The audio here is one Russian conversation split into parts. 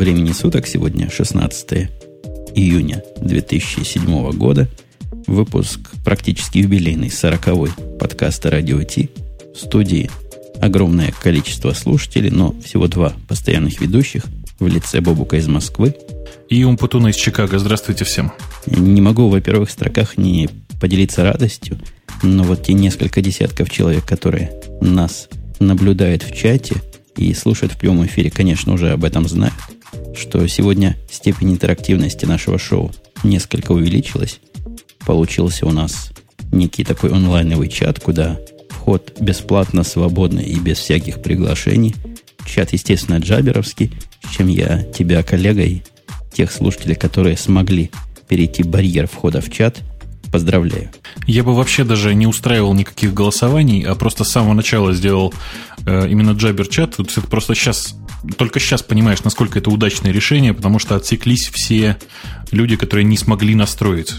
времени суток. Сегодня 16 июня 2007 года. Выпуск практически юбилейный, 40-й подкаста «Радио Ти». В студии огромное количество слушателей, но всего два постоянных ведущих в лице Бобука из Москвы. И Умпутуна из Чикаго. Здравствуйте всем. Не могу во первых строках не поделиться радостью, но вот те несколько десятков человек, которые нас наблюдают в чате – и слушают в прямом эфире, конечно, уже об этом знают, что сегодня степень интерактивности нашего шоу несколько увеличилась. Получился у нас некий такой онлайновый чат, куда вход бесплатно, свободно и без всяких приглашений. Чат, естественно, джаберовский, чем я тебя, коллега, и тех слушателей, которые смогли перейти барьер входа в чат, поздравляю. Я бы вообще даже не устраивал никаких голосований, а просто с самого начала сделал э, именно Jabber чат. Это просто сейчас, только сейчас понимаешь, насколько это удачное решение, потому что отсеклись все люди, которые не смогли настроить.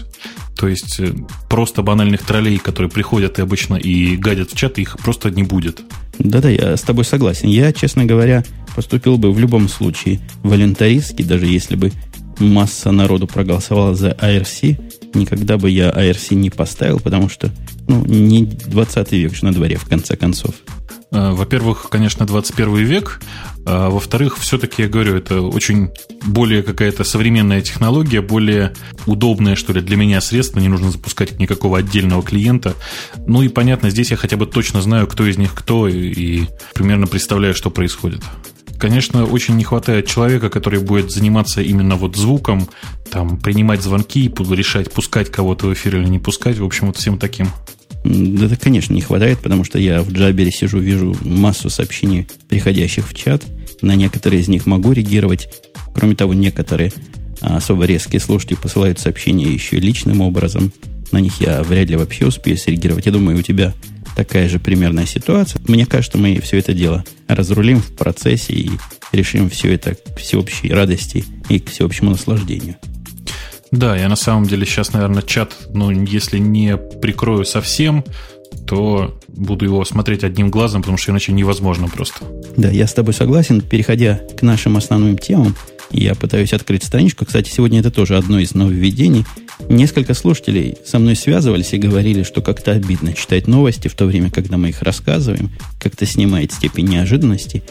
То есть э, просто банальных троллей, которые приходят и обычно и гадят в чат, их просто не будет. Да-да, я с тобой согласен. Я, честно говоря, поступил бы в любом случае волонтаристски, даже если бы масса народу проголосовала за IRC, никогда бы я IRC не поставил, потому что ну, не 20 век же на дворе, в конце концов. Э, во-первых, конечно, 21 век. А во-вторых, все-таки, я говорю, это очень более какая-то современная технология, более удобное, что ли, для меня средство. Не нужно запускать никакого отдельного клиента. Ну и понятно, здесь я хотя бы точно знаю, кто из них кто, и, и примерно представляю, что происходит. Конечно, очень не хватает человека, который будет заниматься именно вот звуком, там, принимать звонки, решать, пускать кого-то в эфир или не пускать, в общем, вот всем таким. Да, конечно, не хватает, потому что я в Джабере сижу, вижу массу сообщений, приходящих в чат. На некоторые из них могу реагировать. Кроме того, некоторые особо резкие слушатели посылают сообщения еще личным образом. На них я вряд ли вообще успею среагировать. Я думаю, у тебя такая же примерная ситуация. Мне кажется, мы все это дело разрулим в процессе и решим все это к всеобщей радости и к всеобщему наслаждению. Да, я на самом деле сейчас, наверное, чат, ну, если не прикрою совсем, то буду его смотреть одним глазом, потому что иначе невозможно просто. Да, я с тобой согласен. Переходя к нашим основным темам, я пытаюсь открыть страничку. Кстати, сегодня это тоже одно из нововведений. Несколько слушателей со мной связывались и говорили, что как-то обидно читать новости в то время, когда мы их рассказываем, как-то снимает степень неожиданности.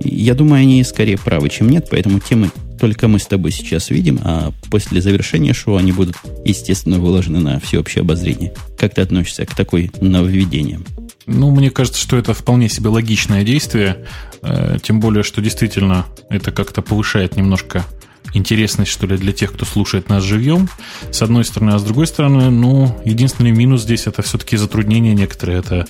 Я думаю, они скорее правы, чем нет, поэтому темы только мы с тобой сейчас видим, а после завершения шоу они будут, естественно, выложены на всеобщее обозрение. Как ты относишься к такой нововведениям? Ну, мне кажется, что это вполне себе логичное действие, э, тем более, что действительно это как-то повышает немножко интересность, что ли, для тех, кто слушает нас живьем, с одной стороны, а с другой стороны, ну, единственный минус здесь это все-таки затруднения некоторые, это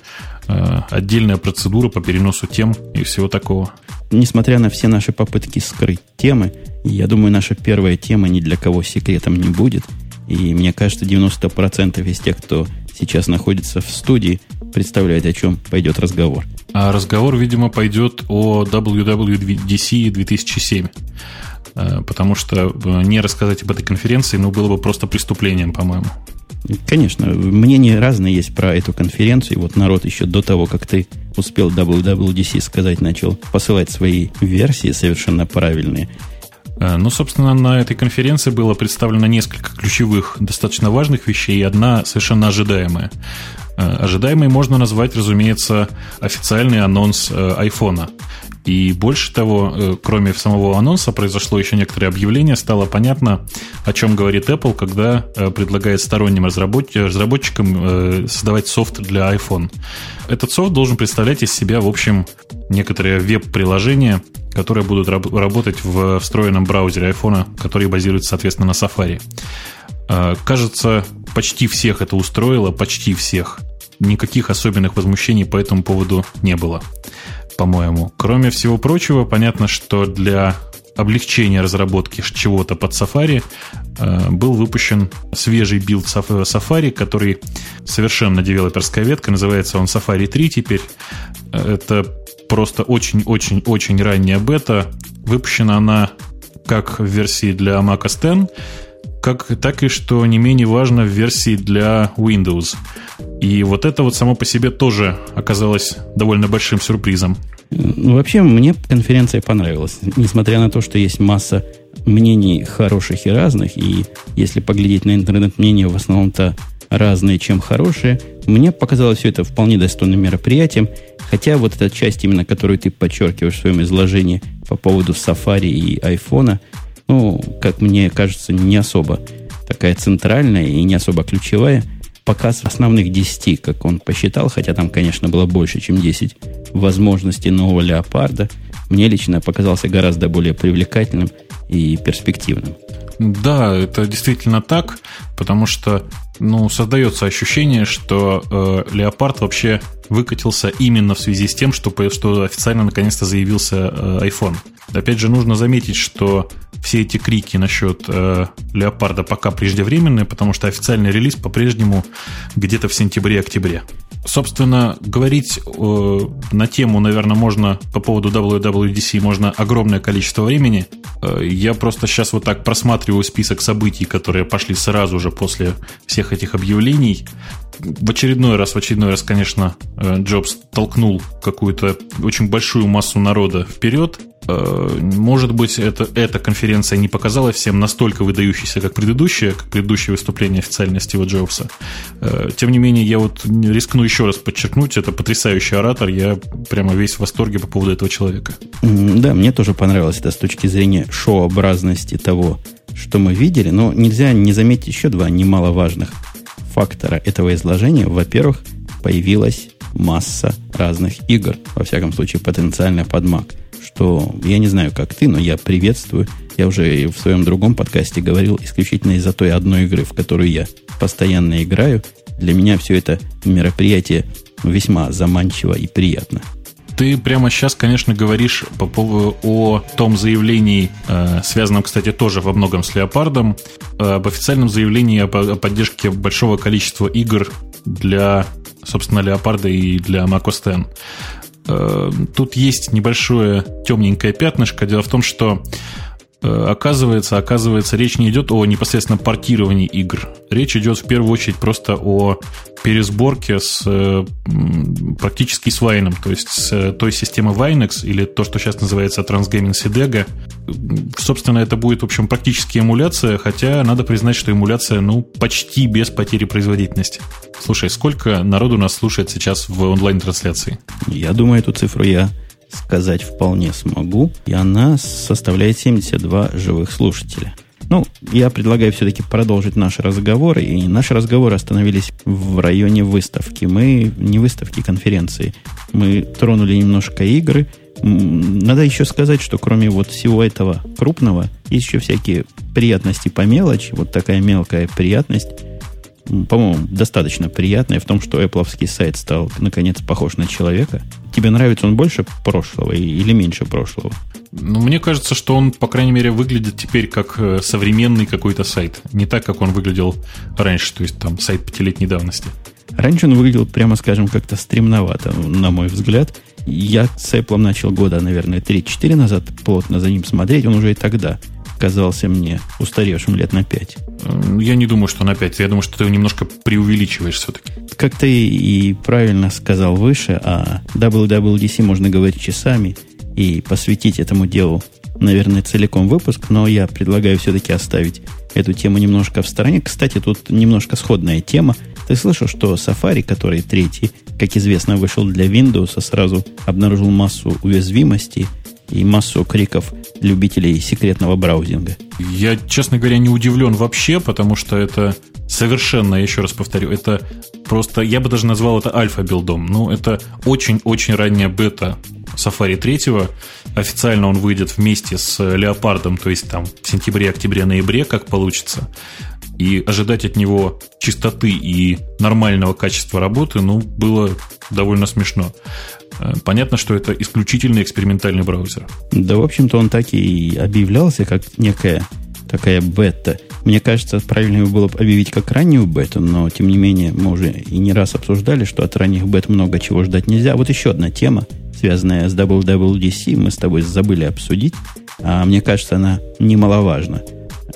э, отдельная процедура по переносу тем и всего такого. Несмотря на все наши попытки скрыть темы, я думаю, наша первая тема ни для кого секретом не будет. И мне кажется, 90% из тех, кто сейчас находится в студии, представляет, о чем пойдет разговор. А разговор, видимо, пойдет о WWDC 2007. Э, потому что э, не рассказать об этой конференции, ну, было бы просто преступлением, по-моему. Конечно, мнения разные есть про эту конференцию. Вот народ еще до того, как ты успел WWDC сказать, начал посылать свои версии совершенно правильные. Э, ну, собственно, на этой конференции было представлено несколько ключевых, достаточно важных вещей, и одна совершенно ожидаемая. Ожидаемой можно назвать, разумеется, официальный анонс айфона. И больше того, э, кроме самого анонса, произошло еще некоторое объявление, стало понятно, о чем говорит Apple, когда э, предлагает сторонним разработчикам э, создавать софт для iPhone. Этот софт должен представлять из себя, в общем, некоторые веб-приложения, которые будут работать в встроенном браузере iPhone, который базируется, соответственно, на Safari. Кажется, почти всех это устроило, почти всех. Никаких особенных возмущений по этому поводу не было по-моему. Кроме всего прочего, понятно, что для облегчения разработки чего-то под Safari э, был выпущен свежий build Safari, который совершенно девелоперская ветка, называется он Safari 3 теперь. Это просто очень-очень-очень ранняя бета. Выпущена она как в версии для Mac OS X, как, так и, что не менее важно, в версии для Windows. И вот это вот само по себе тоже оказалось довольно большим сюрпризом. Ну, вообще, мне конференция понравилась. Несмотря на то, что есть масса мнений хороших и разных, и если поглядеть на интернет-мнения, в основном-то разные, чем хорошие, мне показалось все это вполне достойным мероприятием, хотя вот эта часть, именно которую ты подчеркиваешь в своем изложении по поводу Safari и айфона, ну, как мне кажется, не особо такая центральная и не особо ключевая – показ основных 10, как он посчитал, хотя там, конечно, было больше, чем 10 возможностей нового леопарда, мне лично показался гораздо более привлекательным и перспективным. Да, это действительно так, потому что ну, создается ощущение, что э, Леопард вообще выкатился именно в связи с тем, что, что официально наконец-то заявился э, iPhone. Опять же, нужно заметить, что все эти крики насчет э, Леопарда пока преждевременные, потому что официальный релиз по-прежнему где-то в сентябре-октябре. Собственно, говорить э, на тему, наверное, можно по поводу WWDC можно огромное количество времени. Э, я просто сейчас вот так просматриваю список событий, которые пошли сразу же после всех этих объявлений в очередной раз, в очередной раз, конечно, э, Джобс толкнул какую-то очень большую массу народа вперед. Э, может быть, это, эта конференция не показалась всем настолько выдающейся, как предыдущая, как предыдущее выступление официально Стива Джобса. Э, тем не менее, я вот рискну еще раз подчеркнуть, это потрясающий оратор, я прямо весь в восторге по поводу этого человека. Да, мне тоже понравилось это с точки зрения шоуобразности того, что мы видели, но нельзя не заметить еще два немаловажных фактора этого изложения, во-первых, появилась масса разных игр, во всяком случае, потенциально под Mac. Что я не знаю, как ты, но я приветствую. Я уже в своем другом подкасте говорил исключительно из-за той одной игры, в которую я постоянно играю. Для меня все это мероприятие весьма заманчиво и приятно. Ты прямо сейчас, конечно, говоришь по поводу о том заявлении, э, связанном, кстати, тоже во многом с Леопардом, э, об официальном заявлении о поддержке большого количества игр для, собственно, Леопарда и для macOS X. Э, тут есть небольшое темненькое пятнышко. Дело в том, что оказывается, оказывается, речь не идет о непосредственно портировании игр. Речь идет в первую очередь просто о пересборке с практически с Wine, то есть с э, той системы Winex, или то, что сейчас называется Transgaming Sidega. Собственно, это будет, в общем, практически эмуляция, хотя надо признать, что эмуляция, ну, почти без потери производительности. Слушай, сколько народу нас слушает сейчас в онлайн-трансляции? Я думаю, эту цифру я сказать вполне смогу, и она составляет 72 живых слушателя. Ну, я предлагаю все-таки продолжить наш разговор, и наши разговоры остановились в районе выставки. Мы не выставки, конференции. Мы тронули немножко игры. Надо еще сказать, что кроме вот всего этого крупного, есть еще всякие приятности по мелочи. Вот такая мелкая приятность по-моему, достаточно приятная в том, что Apple сайт стал, наконец, похож на человека. Тебе нравится он больше прошлого или меньше прошлого? Ну, мне кажется, что он, по крайней мере, выглядит теперь как э, современный какой-то сайт. Не так, как он выглядел раньше, то есть там сайт пятилетней давности. Раньше он выглядел, прямо скажем, как-то стремновато, на мой взгляд. Я с Apple начал года, наверное, 3-4 назад плотно за ним смотреть. Он уже и тогда казался мне устаревшим лет на 5. Я не думаю, что на 5. Я думаю, что ты немножко преувеличиваешь все-таки. Как ты и правильно сказал выше, о WWDC можно говорить часами – и посвятить этому делу, наверное, целиком выпуск, но я предлагаю все-таки оставить эту тему немножко в стороне. Кстати, тут немножко сходная тема. Ты слышал, что Safari, который третий, как известно, вышел для Windows, а сразу обнаружил массу уязвимостей и массу криков любителей секретного браузинга? Я, честно говоря, не удивлен вообще, потому что это совершенно, еще раз повторю, это просто, я бы даже назвал это альфа-билдом. Ну, это очень-очень ранняя бета Safari 3. Официально он выйдет вместе с Леопардом, то есть там в сентябре, октябре, ноябре, как получится. И ожидать от него чистоты и нормального качества работы, ну, было довольно смешно. Э, понятно, что это исключительно экспериментальный браузер. Да, в общем-то, он так и объявлялся, как некая такая бета. Мне кажется, правильно было бы объявить как раннюю бету, но, тем не менее, мы уже и не раз обсуждали, что от ранних бет много чего ждать нельзя. Вот еще одна тема – связанная с WWDC, мы с тобой забыли обсудить, а мне кажется, она немаловажна.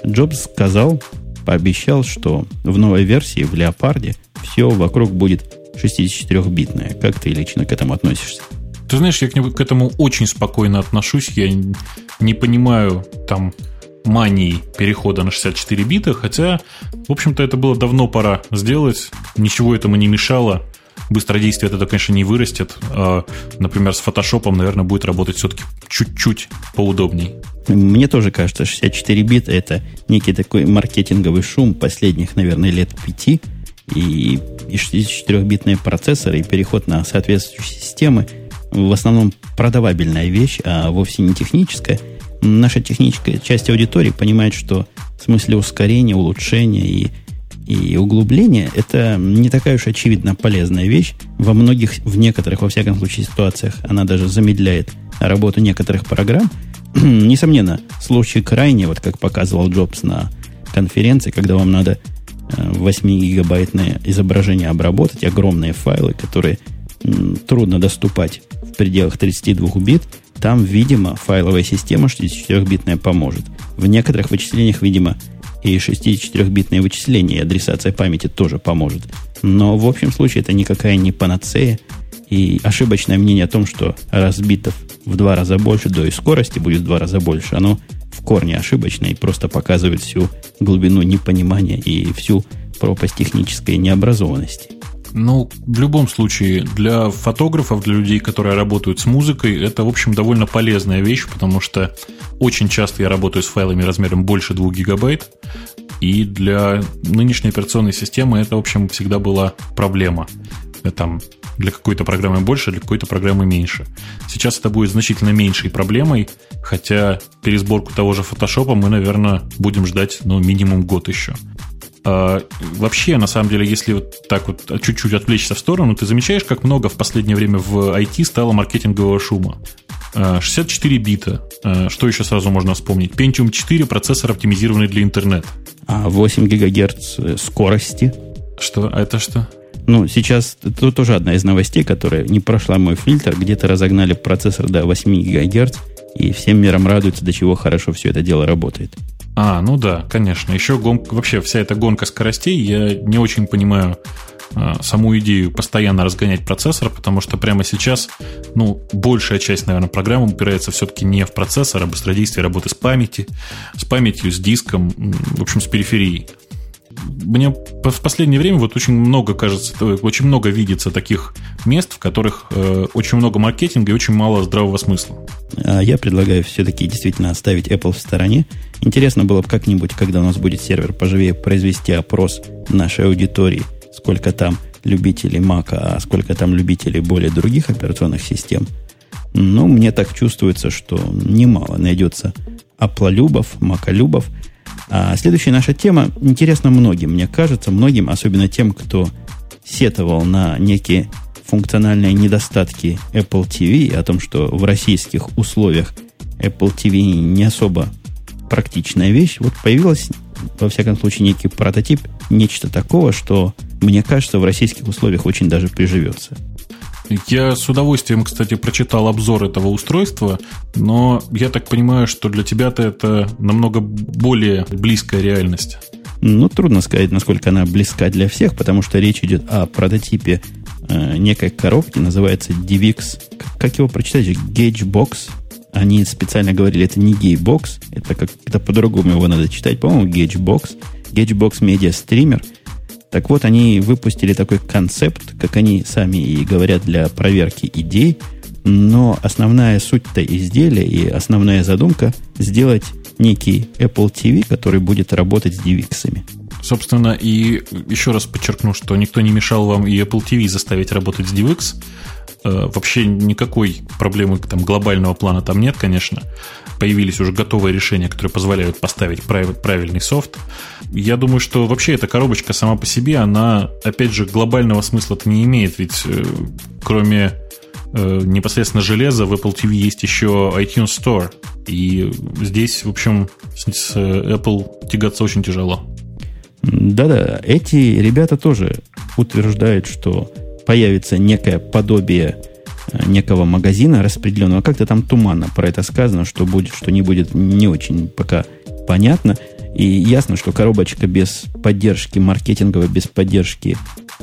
Джобс сказал, пообещал, что в новой версии, в Леопарде, все вокруг будет 64-битное. Как ты лично к этому относишься? Ты знаешь, я к этому очень спокойно отношусь. Я не понимаю там мании перехода на 64 бита, хотя, в общем-то, это было давно пора сделать. Ничего этому не мешало. Быстродействие это, конечно, не вырастет. А, например, с фотошопом, наверное, будет работать все-таки чуть-чуть поудобней. Мне тоже кажется, 64 бита это некий такой маркетинговый шум последних, наверное, лет пяти. И, и 64-битные процессоры, и переход на соответствующие системы в основном продавабельная вещь, а вовсе не техническая. Наша техническая часть аудитории понимает, что в смысле ускорения, улучшения и и углубление – это не такая уж очевидно полезная вещь. Во многих, в некоторых, во всяком случае, ситуациях она даже замедляет работу некоторых программ. Несомненно, случай крайне, вот как показывал Джобс на конференции, когда вам надо 8-гигабайтное э, изображение обработать, огромные файлы, которые трудно доступать в пределах 32 бит, там, видимо, файловая система 64-битная поможет. В некоторых вычислениях, видимо, и 64-битное вычисление и адресация памяти тоже поможет. Но в общем случае это никакая не панацея. И ошибочное мнение о том, что раз битов в два раза больше, да и скорости будет в два раза больше, оно в корне ошибочно и просто показывает всю глубину непонимания и всю пропасть технической необразованности. Ну, в любом случае, для фотографов, для людей, которые работают с музыкой, это, в общем, довольно полезная вещь, потому что очень часто я работаю с файлами размером больше 2 гигабайт, и для нынешней операционной системы это, в общем, всегда была проблема. Там для какой-то программы больше, для какой-то программы меньше. Сейчас это будет значительно меньшей проблемой, хотя пересборку того же фотошопа мы, наверное, будем ждать, ну, минимум год еще. А, вообще, на самом деле, если вот так вот чуть-чуть отвлечься в сторону, ты замечаешь, как много в последнее время в IT стало маркетингового шума. 64 а, бита. А, что еще сразу можно вспомнить? Pentium 4 процессор, оптимизированный для интернета. А 8 гигагерц э, скорости. Что? А это что? Ну, сейчас это тоже одна из новостей, которая не прошла мой фильтр. Где-то разогнали процессор до 8 гигагерц, и всем миром радуются, до чего хорошо все это дело работает. А, ну да, конечно. Еще гонка, вообще вся эта гонка скоростей, я не очень понимаю а, саму идею постоянно разгонять процессор, потому что прямо сейчас, ну, большая часть, наверное, программы упирается все-таки не в процессор, а быстродействие работы с памяти, с памятью, с диском, в общем, с периферией мне в последнее время вот очень много, кажется, очень много видится таких мест, в которых э, очень много маркетинга и очень мало здравого смысла. А я предлагаю все-таки действительно оставить Apple в стороне. Интересно было бы как-нибудь, когда у нас будет сервер поживее, произвести опрос нашей аудитории, сколько там любителей Mac, а сколько там любителей более других операционных систем. Ну, мне так чувствуется, что немало найдется аплолюбов, маколюбов – а следующая наша тема интересна многим, мне кажется, многим, особенно тем, кто сетовал на некие функциональные недостатки Apple TV, о том, что в российских условиях Apple TV не особо практичная вещь. Вот появилась, во всяком случае, некий прототип, нечто такого, что, мне кажется, в российских условиях очень даже приживется. Я с удовольствием, кстати, прочитал обзор этого устройства, но я так понимаю, что для тебя-то это намного более близкая реальность. Ну, трудно сказать, насколько она близка для всех, потому что речь идет о прототипе э, некой коробки, называется DivX. Как его прочитать? Gagebox. Они специально говорили, это не Gaybox, это как-то по-другому его надо читать. По-моему, Gagebox. Gagebox Media Streamer – так вот, они выпустили такой концепт, как они сами и говорят, для проверки идей, но основная суть-то изделия и основная задумка сделать некий Apple TV, который будет работать с DivX. Собственно, и еще раз подчеркну, что никто не мешал вам и Apple TV заставить работать с DivX. Э, вообще никакой проблемы там, глобального плана там нет, конечно появились уже готовые решения, которые позволяют поставить правильный софт. Я думаю, что вообще эта коробочка сама по себе, она, опять же, глобального смысла-то не имеет, ведь э, кроме э, непосредственно железа в Apple TV есть еще iTunes Store. И здесь, в общем, с Apple тягаться очень тяжело. Да-да, эти ребята тоже утверждают, что появится некое подобие некого магазина распределенного. Как-то там туманно про это сказано, что будет, что не будет, не очень пока понятно. И ясно, что коробочка без поддержки маркетинговой, без поддержки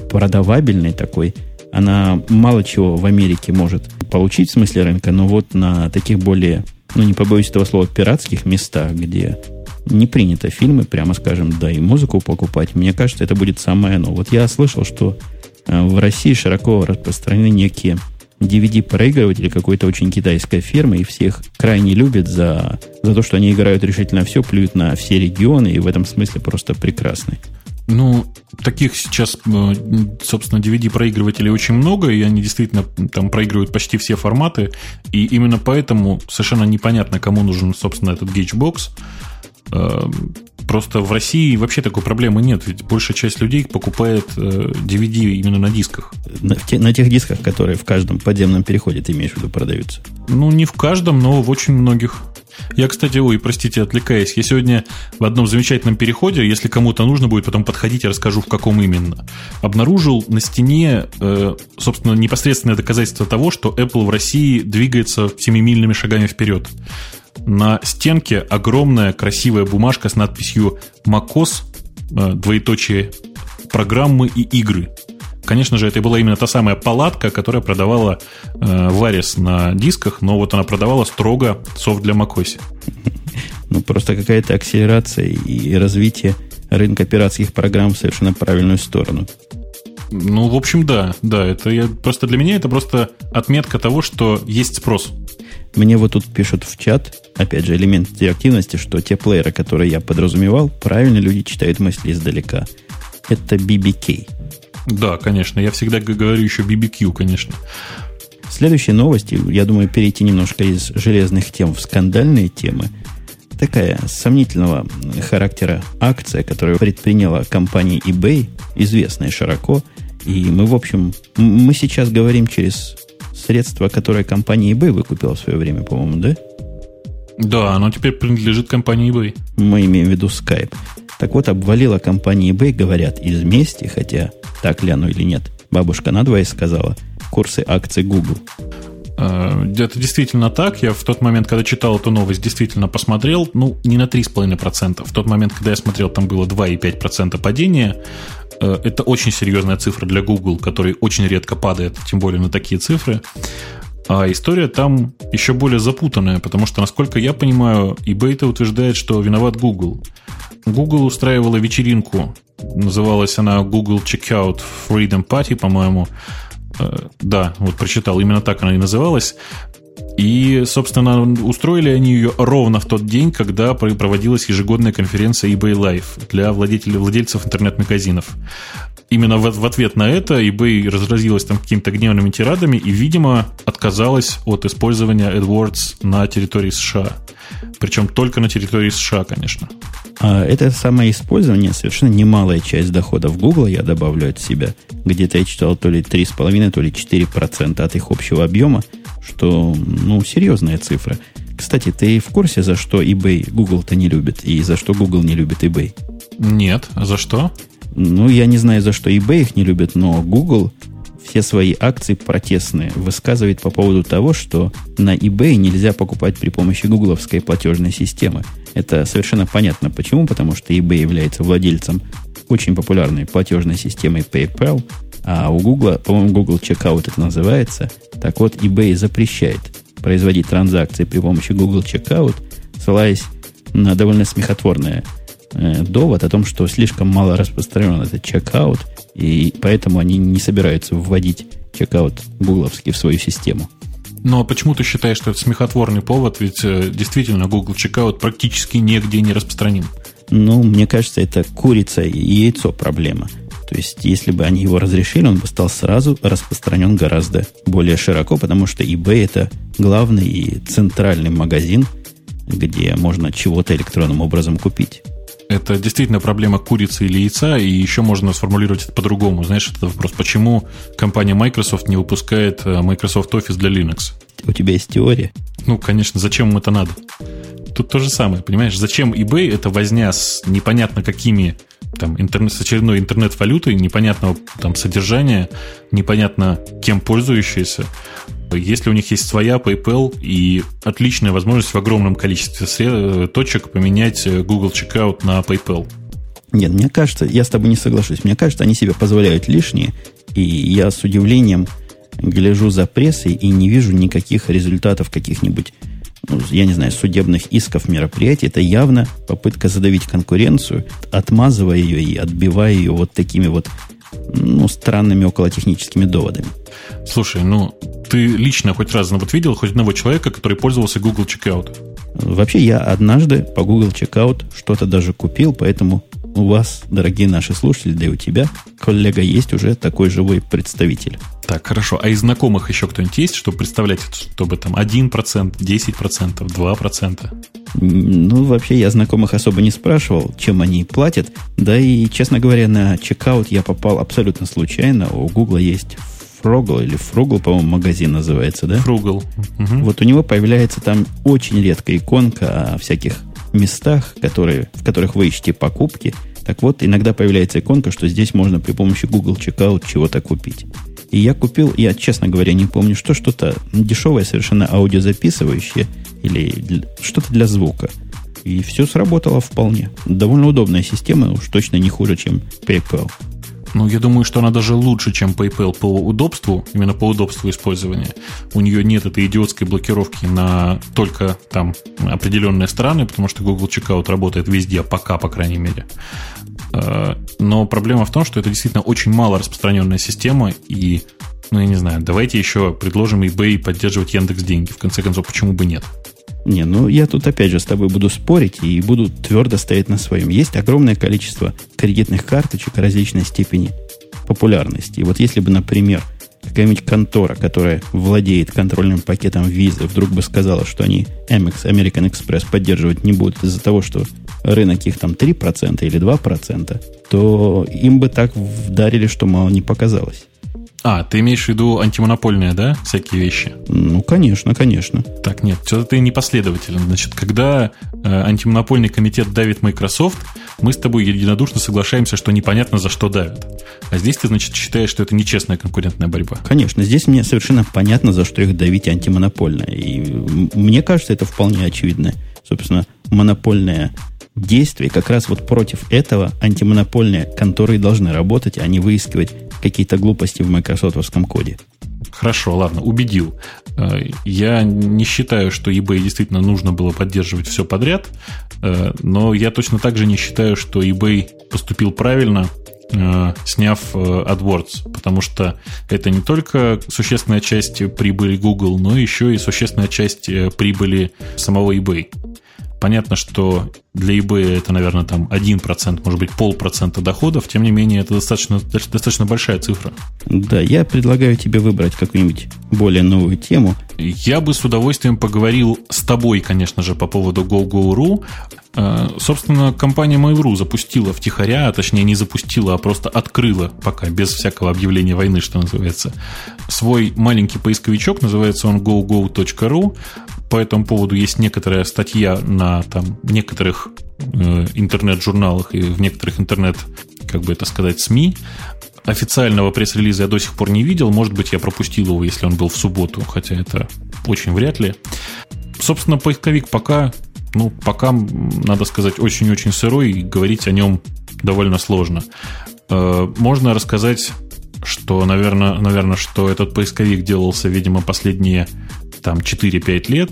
продавабельной такой, она мало чего в Америке может получить в смысле рынка, но вот на таких более, ну не побоюсь этого слова, пиратских местах, где не принято фильмы, прямо скажем, да и музыку покупать, мне кажется, это будет самое оно. Вот я слышал, что э, в России широко распространены некие DVD-проигрыватели какой-то очень китайской фирмы, и всех крайне любят за, за то, что они играют решительно все, плюют на все регионы, и в этом смысле просто прекрасны. Ну, таких сейчас, э, собственно, DVD-проигрывателей очень много, и они действительно там проигрывают почти все форматы, и именно поэтому совершенно непонятно, кому нужен, собственно, этот Gagebox. Эм, просто в России вообще такой проблемы нет, ведь большая часть людей покупает DVD э, именно на дисках. На, те, на тех дисках, которые в каждом подземном переходе, ты имеешь в виду, продаются? Ну, не в каждом, но в очень многих. Я, кстати, ой, простите, отвлекаясь. Я сегодня в одном замечательном переходе, если кому-то нужно будет, потом подходить, я расскажу, в каком именно, обнаружил на стене, э, собственно, непосредственное доказательство того, что Apple в России двигается семимильными шагами вперед. На стенке огромная красивая бумажка с надписью «Макос», э, двоеточие, программы и игры. Конечно же, это была именно та самая палатка, которая продавала э, Варис на дисках, но вот она продавала строго софт для macOS. Ну, просто какая-то акселерация и развитие рынка пиратских программ в совершенно правильную сторону. Ну, в общем, да, да, это я, просто для меня это просто отметка того, что есть спрос. Мне вот тут пишут в чат, опять же, элемент интерактивности, что те плееры, которые я подразумевал, правильно люди читают мысли издалека. Это BBK. Да, конечно. Я всегда говорю еще BBQ, конечно. Следующие новости, я думаю, перейти немножко из железных тем в скандальные темы. Такая сомнительного характера акция, которую предприняла компания eBay, известная широко. И мы, в общем, мы сейчас говорим через средства, которые компания eBay выкупила в свое время, по-моему, да? Да, оно теперь принадлежит компании eBay. Мы имеем в виду Skype. Так вот, обвалила компания eBay, говорят, из мести, хотя так ли оно или нет. Бабушка надвое сказала, курсы акций Google. А, это действительно так. Я в тот момент, когда читал эту новость, действительно посмотрел. Ну, не на 3,5%. В тот момент, когда я смотрел, там было 2,5% падения. Э, это очень серьезная цифра для Google, который очень редко падает, тем более на такие цифры. А история там еще более запутанная, потому что, насколько я понимаю, eBay утверждает, что виноват Google. Google устраивала вечеринку, называлась она Google Checkout Freedom Party, по-моему. Э, да, вот прочитал, именно так она и называлась. И, собственно, устроили они ее ровно в тот день, когда проводилась ежегодная конференция eBay Live для владельцев, владельцев интернет-магазинов. Именно в, в ответ на это eBay разразилась там какими-то гневными тирадами и, видимо, отказалась от использования AdWords на территории США. Причем только на территории США, конечно. А это самое использование совершенно немалая часть доходов Google, я добавлю от себя. Где-то я читал то ли 3,5, то ли 4% от их общего объема, что, ну, серьезная цифра. Кстати, ты в курсе, за что eBay Google-то не любит, и за что Google не любит eBay? Нет, а за что? Ну, я не знаю, за что eBay их не любит, но Google все свои акции протестные высказывает по поводу того, что на eBay нельзя покупать при помощи гугловской платежной системы. Это совершенно понятно почему, потому что eBay является владельцем очень популярной платежной системы PayPal, а у Google, по-моему, Google Checkout это называется. Так вот, eBay запрещает производить транзакции при помощи Google Checkout, ссылаясь на довольно смехотворное э, довод о том, что слишком мало распространен этот чекаут, и поэтому они не собираются вводить чекаут гугловский в свою систему. Но почему ты считаешь, что это смехотворный повод? Ведь э, действительно Google Checkout практически нигде не распространен. Ну, мне кажется, это курица и яйцо проблема. То есть, если бы они его разрешили, он бы стал сразу распространен гораздо более широко, потому что eBay это главный и центральный магазин, где можно чего-то электронным образом купить. Это действительно проблема курицы или яйца, и еще можно сформулировать это по-другому. Знаешь, это вопрос, почему компания Microsoft не выпускает э, Microsoft Office для Linux? У тебя есть теория? Ну, конечно, зачем им это надо? Тут то же самое, понимаешь? Зачем eBay это возня с непонятно какими там, интернет, с очередной интернет-валютой, непонятного там содержания, непонятно кем пользующейся. если у них есть своя PayPal и отличная возможность в огромном количестве точек поменять Google Checkout на PayPal. Нет, мне кажется, я с тобой не соглашусь. Мне кажется, они себе позволяют лишнее, и я с удивлением гляжу за прессой и не вижу никаких результатов каких-нибудь, я не знаю, судебных исков мероприятий. Это явно попытка задавить конкуренцию, отмазывая ее и отбивая ее вот такими вот ну, странными околотехническими доводами. Слушай, ну, ты лично хоть раз вот видел хоть одного человека, который пользовался Google Checkout? Вообще, я однажды по Google Checkout что-то даже купил, поэтому у вас, дорогие наши слушатели, да и у тебя, коллега, есть уже такой живой представитель. Так, хорошо. А из знакомых еще кто-нибудь есть, чтобы представлять, чтобы там 1%, 10%, 2%? Ну, вообще, я знакомых особо не спрашивал, чем они платят. Да и, честно говоря, на чекаут я попал абсолютно случайно. У Гугла есть Фрогл или Фругл, по-моему, магазин называется, да? Фругл. Угу. Вот у него появляется там очень редко иконка о всяких местах, которые, в которых вы ищете покупки. Так вот, иногда появляется иконка, что здесь можно при помощи Google Checkout чего-то купить. И я купил, я, честно говоря, не помню, что что-то дешевое, совершенно аудиозаписывающее или что-то для звука. И все сработало вполне. Довольно удобная система, уж точно не хуже, чем PayPal. Ну, я думаю, что она даже лучше, чем PayPal по удобству, именно по удобству использования. У нее нет этой идиотской блокировки на только там определенные страны, потому что Google Checkout работает везде, пока, по крайней мере. Э, но проблема в том, что это действительно очень мало распространенная система, и, ну, я не знаю, давайте еще предложим eBay поддерживать Яндекс деньги. В конце концов, почему бы нет? Не, ну я тут опять же с тобой буду спорить и буду твердо стоять на своем. Есть огромное количество кредитных карточек различной степени популярности. И вот если бы, например, какая-нибудь контора, которая владеет контрольным пакетом визы, вдруг бы сказала, что они Amex, American Express поддерживать не будут из-за того, что рынок их там 3% или 2%, то им бы так вдарили, что мало не показалось. А, ты имеешь в виду антимонопольные, да, всякие вещи? Ну, конечно, конечно. Так, нет, что-то ты непоследователен. Значит, когда э, антимонопольный комитет давит Microsoft, мы с тобой единодушно соглашаемся, что непонятно, за что давят. А здесь ты, значит, считаешь, что это нечестная конкурентная борьба. Конечно, здесь мне совершенно понятно, за что их давить антимонопольно. И мне кажется, это вполне очевидно. Собственно, монопольное действие как раз вот против этого антимонопольные конторы должны работать, а не выискивать какие-то глупости в майкрософтовском коде. Хорошо, ладно, убедил. Э, я не считаю, что eBay действительно нужно было поддерживать все подряд, э, но я точно так же не считаю, что eBay поступил правильно, э, сняв AdWords, потому что это не только существенная часть прибыли Google, но еще и существенная часть прибыли самого eBay. Понятно, что для eBay это, наверное, там 1%, может быть, полпроцента доходов, тем не менее, это достаточно, достаточно большая цифра. Да, я предлагаю тебе выбрать какую-нибудь более новую тему. Я бы с удовольствием поговорил с тобой, конечно же, по поводу GoGo.ru. Э, собственно, компания Mail.ru запустила втихаря, а точнее не запустила, а просто открыла пока, без всякого объявления войны, что называется, свой маленький поисковичок, называется он gogo.ru. По этому поводу есть некоторая статья на там, некоторых э, интернет-журналах и в некоторых интернет, как бы это сказать, СМИ. Официального пресс-релиза я до сих пор не видел. Может быть, я пропустил его, если он был в субботу, хотя это очень вряд ли. Собственно, поисковик пока, ну, пока, надо сказать, очень-очень сырой, и говорить о нем довольно сложно. Э, можно рассказать что, наверное, наверное, что этот поисковик делался, видимо, последние там 4-5 лет.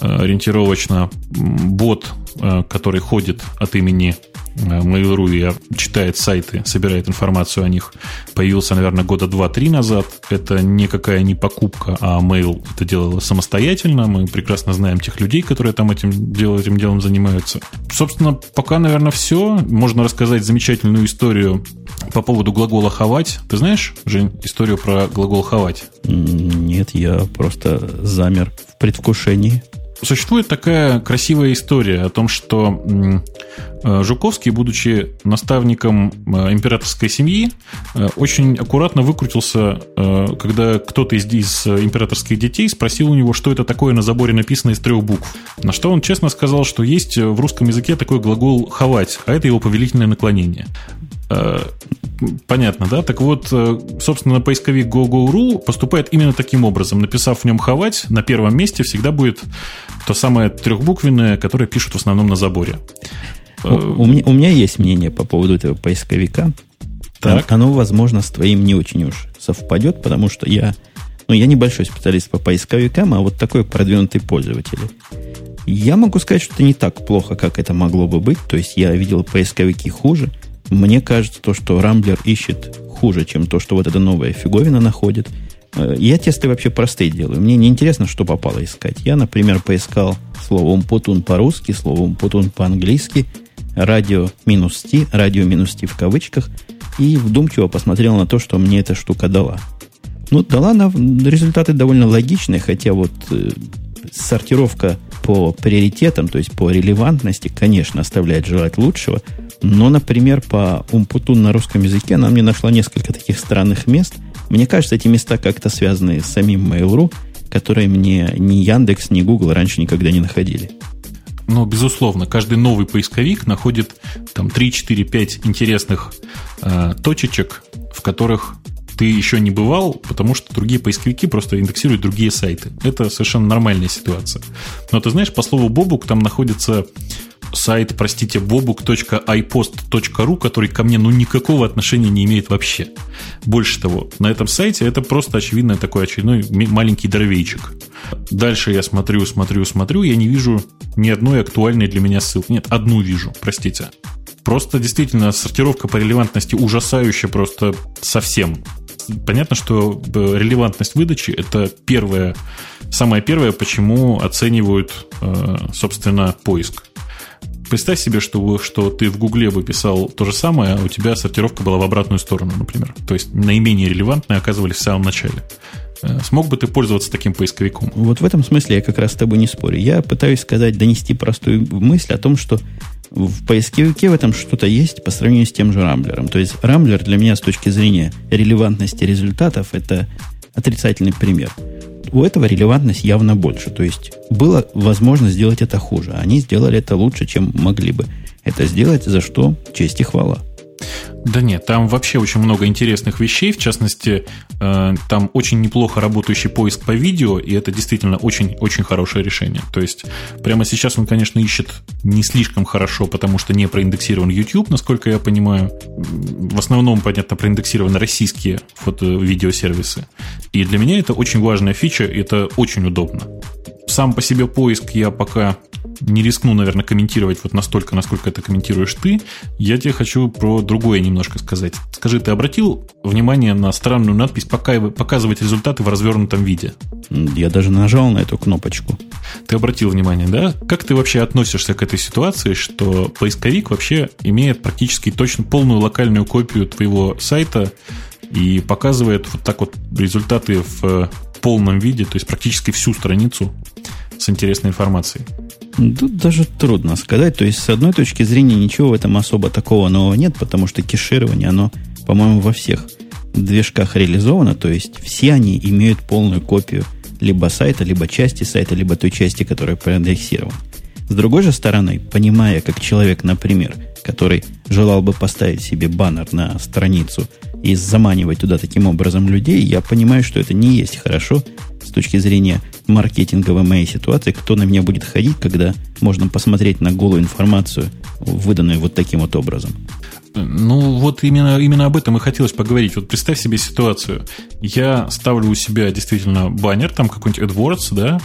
Э, ориентировочно бот, э, который ходит от имени Mail.ru и читает сайты, собирает информацию о них, появился, наверное, года 2-3 назад. Это никакая не покупка, а Mail это делала самостоятельно. Мы прекрасно знаем тех людей, которые там этим, этим делом занимаются. Собственно, пока, наверное, все. Можно рассказать замечательную историю по поводу глагола «ховать». Ты знаешь, Жень, историю про глагол «ховать»? Нет, я просто замер в предвкушении. Существует такая красивая история о том, что э, Жуковский, будучи наставником э, императорской семьи, э, очень аккуратно выкрутился, когда кто-то из, из императорских детей спросил у него, что это такое на заборе написано из трех букв. На что он честно сказал, что есть в русском языке такой глагол «ховать», а это его повелительное наклонение. Э, понятно, да? Так вот, э, собственно, поисковик GoGo.ru поступает именно таким образом. Написав в нем «ховать», на первом месте всегда будет то самое трехбуквенное, которое пишут в основном на заборе. У, у, меня, у меня есть мнение по поводу этого поисковика. Так. Оно, возможно, с твоим не очень уж совпадет, потому что я, ну, я небольшой специалист по поисковикам, а вот такой продвинутый пользователь. Я могу сказать, что это не так плохо, как это могло бы быть. То есть я видел поисковики хуже. Мне кажется, то, что Рамблер ищет хуже, чем то, что вот эта новая фиговина находит. Э, я тесты вообще простые делаю. Мне не интересно, что попало искать. Я, например, поискал словом «путун» по-русски, словом «путун» по-английски, радио минус «ти», радио минус «ти» в кавычках, и вдумчиво посмотрел на то, что мне эта штука дала. Ну, дала на результаты довольно логичные, хотя вот э, сортировка по приоритетам, то есть по релевантности, конечно, оставляет желать лучшего. Но, например, по Умпутун на русском языке она мне нашла несколько таких странных мест. Мне кажется, эти места как-то связаны с самим Mail.ru, которые мне ни Яндекс, ни Google раньше никогда не находили. Но, безусловно, каждый новый поисковик находит там 3, 4, 5 интересных э, точечек, в которых ты еще не бывал, потому что другие поисковики просто индексируют другие сайты. Это совершенно нормальная ситуация. Но ты знаешь, по слову Бобук там находится сайт, простите, bobuk.ipost.ru, который ко мне ну никакого отношения не имеет вообще. Больше того, на этом сайте это просто очевидно такой очередной маленький дровейчик. Дальше я смотрю, смотрю, смотрю, я не вижу ни одной актуальной для меня ссылки. Нет, одну вижу, простите. Просто действительно сортировка по релевантности ужасающая просто совсем понятно, что э, релевантность выдачи это первое, самое первое, почему оценивают, э, собственно, поиск. Представь себе, что, что ты в Гугле бы писал то же самое, а у тебя сортировка была в обратную сторону, например. То есть наименее релевантные оказывались в самом начале. Э, смог бы ты пользоваться таким поисковиком? Вот в этом смысле я как раз с тобой не спорю. Я пытаюсь сказать, донести простую мысль о том, что в поисковике в этом что-то есть по сравнению с тем же Рамблером. То есть Рамблер для меня с точки зрения релевантности результатов это отрицательный пример. У этого релевантность явно больше. То есть было возможно сделать это хуже. Они сделали это лучше, чем могли бы это сделать, за что честь и хвала. Да нет, там вообще очень много интересных вещей. В частности, э, там очень неплохо работающий поиск по видео, и это действительно очень-очень хорошее решение. То есть, прямо сейчас он, конечно, ищет не слишком хорошо, потому что не проиндексирован YouTube, насколько я понимаю. В основном, понятно, проиндексированы российские фото-видеосервисы. И для меня это очень важная фича, и это очень удобно. Сам по себе поиск я пока не рискну, наверное, комментировать вот настолько, насколько это комментируешь ты. Я тебе хочу про другое немножко сказать. Скажи, ты обратил внимание на странную надпись «Показывать результаты в развернутом виде»? Я даже нажал на эту кнопочку. Ты обратил внимание, да? Как ты вообще относишься к этой ситуации, что поисковик вообще имеет практически точно полную локальную копию твоего сайта и показывает вот так вот результаты в полном виде, то есть практически всю страницу с интересной информацией? Тут даже трудно сказать. То есть, с одной точки зрения, ничего в этом особо такого нового нет, потому что кеширование, оно, по-моему, во всех движках реализовано. То есть, все они имеют полную копию либо сайта, либо части сайта, либо той части, которая проиндексирована. С другой же стороны, понимая, как человек, например, который желал бы поставить себе баннер на страницу и заманивать туда таким образом людей, я понимаю, что это не есть хорошо с точки зрения маркетинговой моей ситуации, кто на меня будет ходить, когда можно посмотреть на голую информацию, выданную вот таким вот образом. Ну, вот именно, именно об этом и хотелось поговорить. Вот представь себе ситуацию. Я ставлю у себя действительно баннер, там какой-нибудь AdWords, да,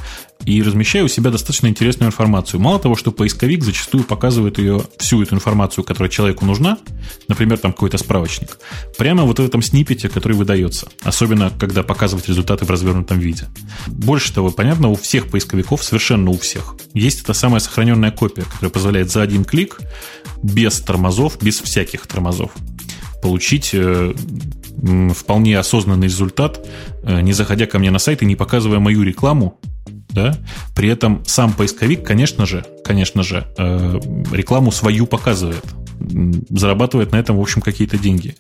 и размещаю у себя достаточно интересную информацию. Мало того, что поисковик зачастую показывает ее, всю эту информацию, которая человеку нужна, например, там какой-то справочник, прямо вот в этом снипете, который выдается. Особенно, когда показывать результаты в развернутом виде. Больше того, понятно, у всех поисковиков, совершенно у всех, есть эта самая сохраненная копия, которая позволяет за один клик, без тормозов, без всяких тормозов, получить э, вполне осознанный результат, э, не заходя ко мне на сайт и не показывая мою рекламу, да, при этом сам поисковик, конечно же, конечно же, э, рекламу свою показывает, зарабатывает на этом, в общем, какие-то деньги.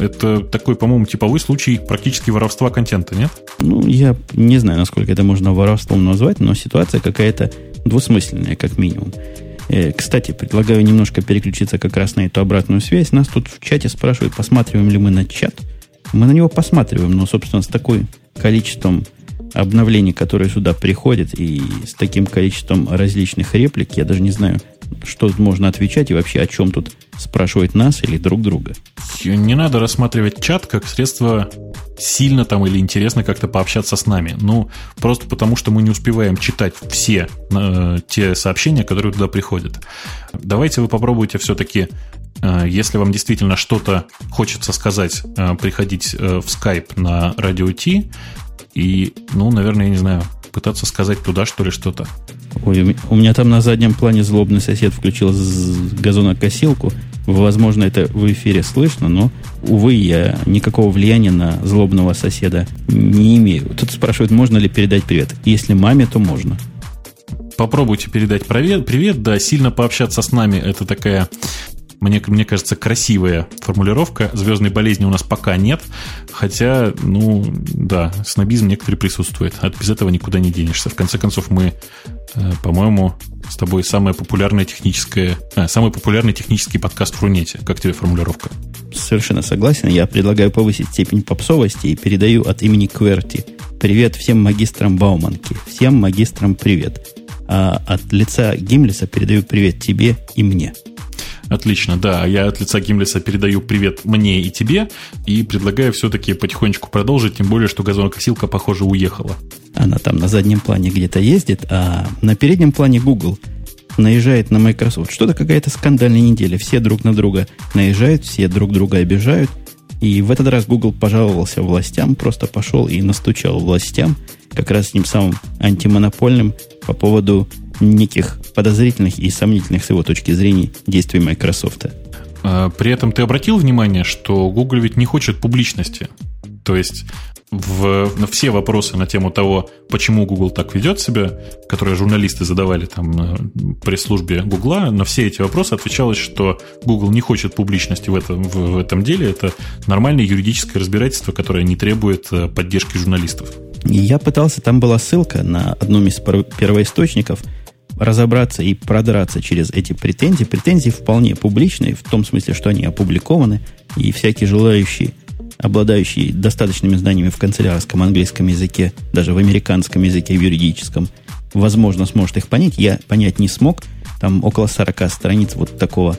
Это такой, по-моему, типовой случай практически воровства контента, нет? Ну, я не знаю, насколько это можно воровством назвать, но ситуация какая-то двусмысленная, как минимум. Э, кстати, предлагаю немножко переключиться как раз на эту обратную связь. Нас тут в чате спрашивают, посматриваем ли мы на чат. Мы на него посматриваем, но, собственно, с такой количеством обновлений, которые сюда приходят, и с таким количеством различных реплик, я даже не знаю, что можно отвечать и вообще о чем тут спрашивать нас или друг друга. Не надо рассматривать чат как средство сильно там или интересно как-то пообщаться с нами. Ну, просто потому, что мы не успеваем читать все э, те сообщения, которые туда приходят. Давайте вы попробуйте все-таки, э, если вам действительно что-то хочется сказать, э, приходить э, в Skype на радио T и, ну, наверное, я не знаю, пытаться сказать туда, что ли, что-то. Ой, у меня там на заднем плане злобный сосед включил газонокосилку. Возможно, это в эфире слышно, но, увы, я никакого влияния на злобного соседа не имею. Тут спрашивают, можно ли передать привет. Если маме, то можно. Попробуйте передать привет. Привет, да, сильно пообщаться с нами. Это такая мне, мне кажется, красивая формулировка. Звездной болезни у нас пока нет. Хотя, ну, да, снобизм некоторый присутствует. От без этого никуда не денешься. В конце концов, мы, э, по-моему, с тобой самое популярное техническое, а, самый популярный технический подкаст в Рунете. Как тебе формулировка? Совершенно согласен. Я предлагаю повысить степень попсовости и передаю от имени Кверти. Привет всем магистрам Бауманки. Всем магистрам привет. А от лица Гимлиса передаю привет тебе и мне. Отлично, да. Я от лица Гимлиса передаю привет мне и тебе и предлагаю все-таки потихонечку продолжить, тем более, что газонокосилка, похоже, уехала. Она там на заднем плане где-то ездит, а на переднем плане Google наезжает на Microsoft. Что-то какая-то скандальная неделя. Все друг на друга наезжают, все друг друга обижают. И в этот раз Google пожаловался властям, просто пошел и настучал властям, как раз с ним самым антимонопольным по поводу неких подозрительных и сомнительных с его точки зрения действий Microsoft. А, при этом ты обратил внимание, что Google ведь не хочет публичности. То есть в, на все вопросы на тему того, почему Google так ведет себя, которые журналисты задавали там на пресс-службе Google, на все эти вопросы отвечалось, что Google не хочет публичности в этом, в, в этом деле. Это нормальное юридическое разбирательство, которое не требует э, поддержки журналистов. Я пытался, там была ссылка на одном из первоисточников – разобраться и продраться через эти претензии. Претензии вполне публичные, в том смысле, что они опубликованы, и всякие желающие, обладающие достаточными знаниями в канцелярском английском языке, даже в американском языке, в юридическом, возможно, сможет их понять. Я понять не смог. Там около 40 страниц вот такого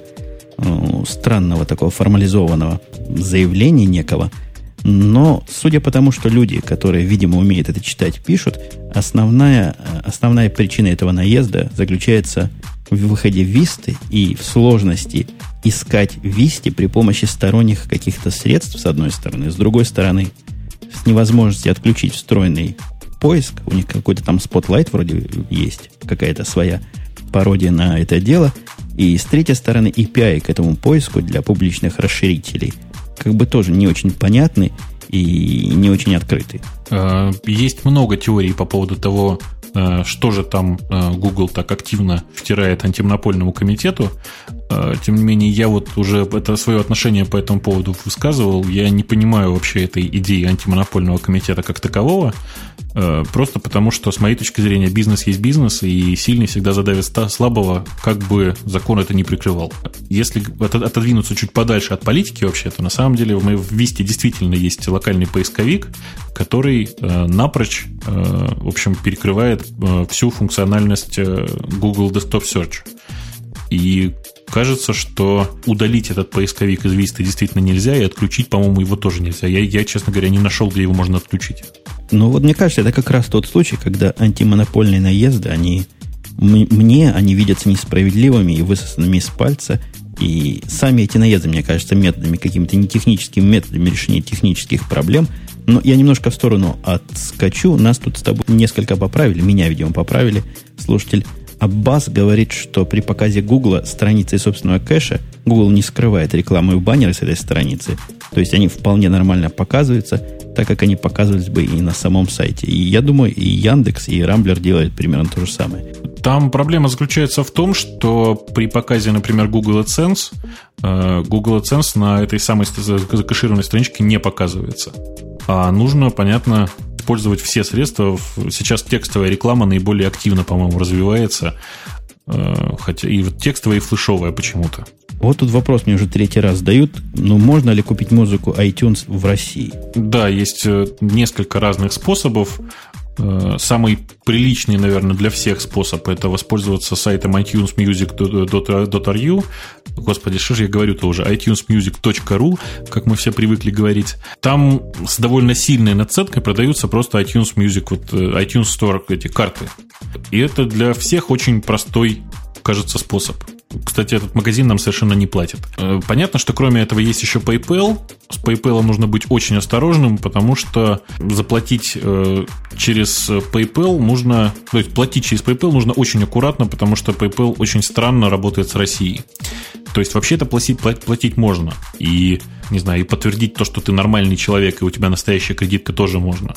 э, странного, такого формализованного заявления некого – но, судя по тому, что люди, которые, видимо, умеют это читать, пишут, основная, основная причина этого наезда заключается в выходе висты и в сложности искать висти при помощи сторонних каких-то средств, с одной стороны, с другой стороны, с невозможностью отключить встроенный поиск, у них какой-то там Spotlight вроде есть, какая-то своя пародия на это дело, и с третьей стороны API к этому поиску для публичных расширителей – как бы тоже не очень понятный и не очень открытый. Э, есть много теорий по поводу того, э, что же там э, Google так активно втирает антимонопольному комитету. Тем не менее, я вот уже это свое отношение по этому поводу высказывал. Я не понимаю вообще этой идеи антимонопольного комитета как такового. Э, просто потому, что, с моей точки зрения, бизнес есть бизнес, и сильный всегда задавит слабого, как бы закон это не прикрывал. Если отодвинуться чуть подальше от политики вообще, то на самом деле в Висте действительно есть локальный поисковик, который э, напрочь, в общем, перекрывает всю функциональность Google Desktop Search. И кажется, что удалить этот поисковик из Висты действительно нельзя, и отключить, по-моему, его тоже нельзя. Я, я, честно говоря, не нашел, где его можно отключить. Ну, вот мне кажется, это как раз тот случай, когда антимонопольные наезды, они мне они видятся несправедливыми и высосанными из пальца. И сами эти наезды, мне кажется, методами, какими-то не техническими методами решения технических проблем. Но я немножко в сторону отскочу. Нас тут с тобой несколько поправили. Меня, видимо, поправили. Слушатель Аббас говорит, что при показе Гугла страницы собственного кэша Google не скрывает рекламу и баннеры с этой страницы. То есть они вполне нормально показываются, так как они показывались бы и на самом сайте. И я думаю, и Яндекс, и Рамблер делают примерно то же самое. Там проблема заключается в том, что при показе, например, Google AdSense, э, Google AdSense на этой самой закэшированной страничке не показывается. А нужно, понятно, использовать все средства. Сейчас текстовая реклама наиболее активно, по-моему, развивается. хотя и вот текстовая, и флешовая почему-то. Вот тут вопрос мне уже третий раз задают. Ну, можно ли купить музыку iTunes в России? Да, есть несколько разных способов. Э, самый приличный, наверное, для всех способ это воспользоваться сайтом itunesmusic.ru. Господи, что же я говорю-то уже? itunesmusic.ru, как мы все привыкли говорить. Там с довольно сильной наценкой продаются просто iTunes Music, вот э, iTunes Store, эти карты. И это для всех очень простой, кажется, способ. Кстати, этот магазин нам совершенно не платит. Э, понятно, что кроме этого есть еще PayPal. С PayPal нужно быть очень осторожным, потому что заплатить э, через PayPal нужно... То есть платить через PayPal нужно очень аккуратно, потому что PayPal очень странно работает с Россией. То есть вообще-то платить, платить можно. И, не знаю, и подтвердить то, что ты нормальный человек, и у тебя настоящая кредитка тоже можно.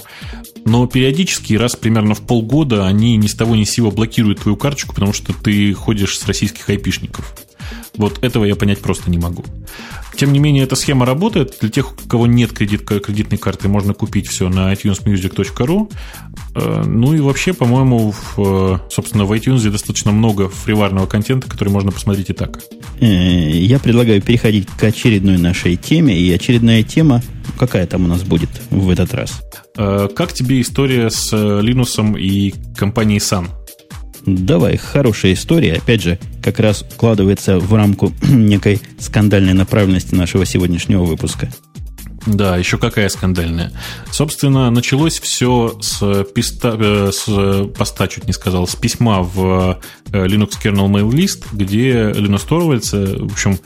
Но периодически, раз примерно в полгода, они ни с того ни с сего блокируют твою карточку, потому что ты ходишь с российских айпишников. Вот этого я понять просто не могу. Тем не менее, эта схема работает. Для тех, у кого нет кредит, кредитной карты, можно купить все на itunesmusic.ru. Э, ну и вообще, по-моему, в, собственно, в iTunes достаточно много фриварного контента, который можно посмотреть и так. Э, я предлагаю переходить к очередной нашей теме. И очередная тема, какая там у нас будет в этот раз? Э, как тебе история с Linux и компанией Sun? Давай, хорошая история. Опять же, как раз укладывается в рамку некой скандальной направленности нашего сегодняшнего выпуска. Да, еще какая скандальная. Собственно, началось все с, писта, э, с поста, чуть не сказал, с письма в э, Linux Kernel Mail List, где Линус Торвальдс, в общем,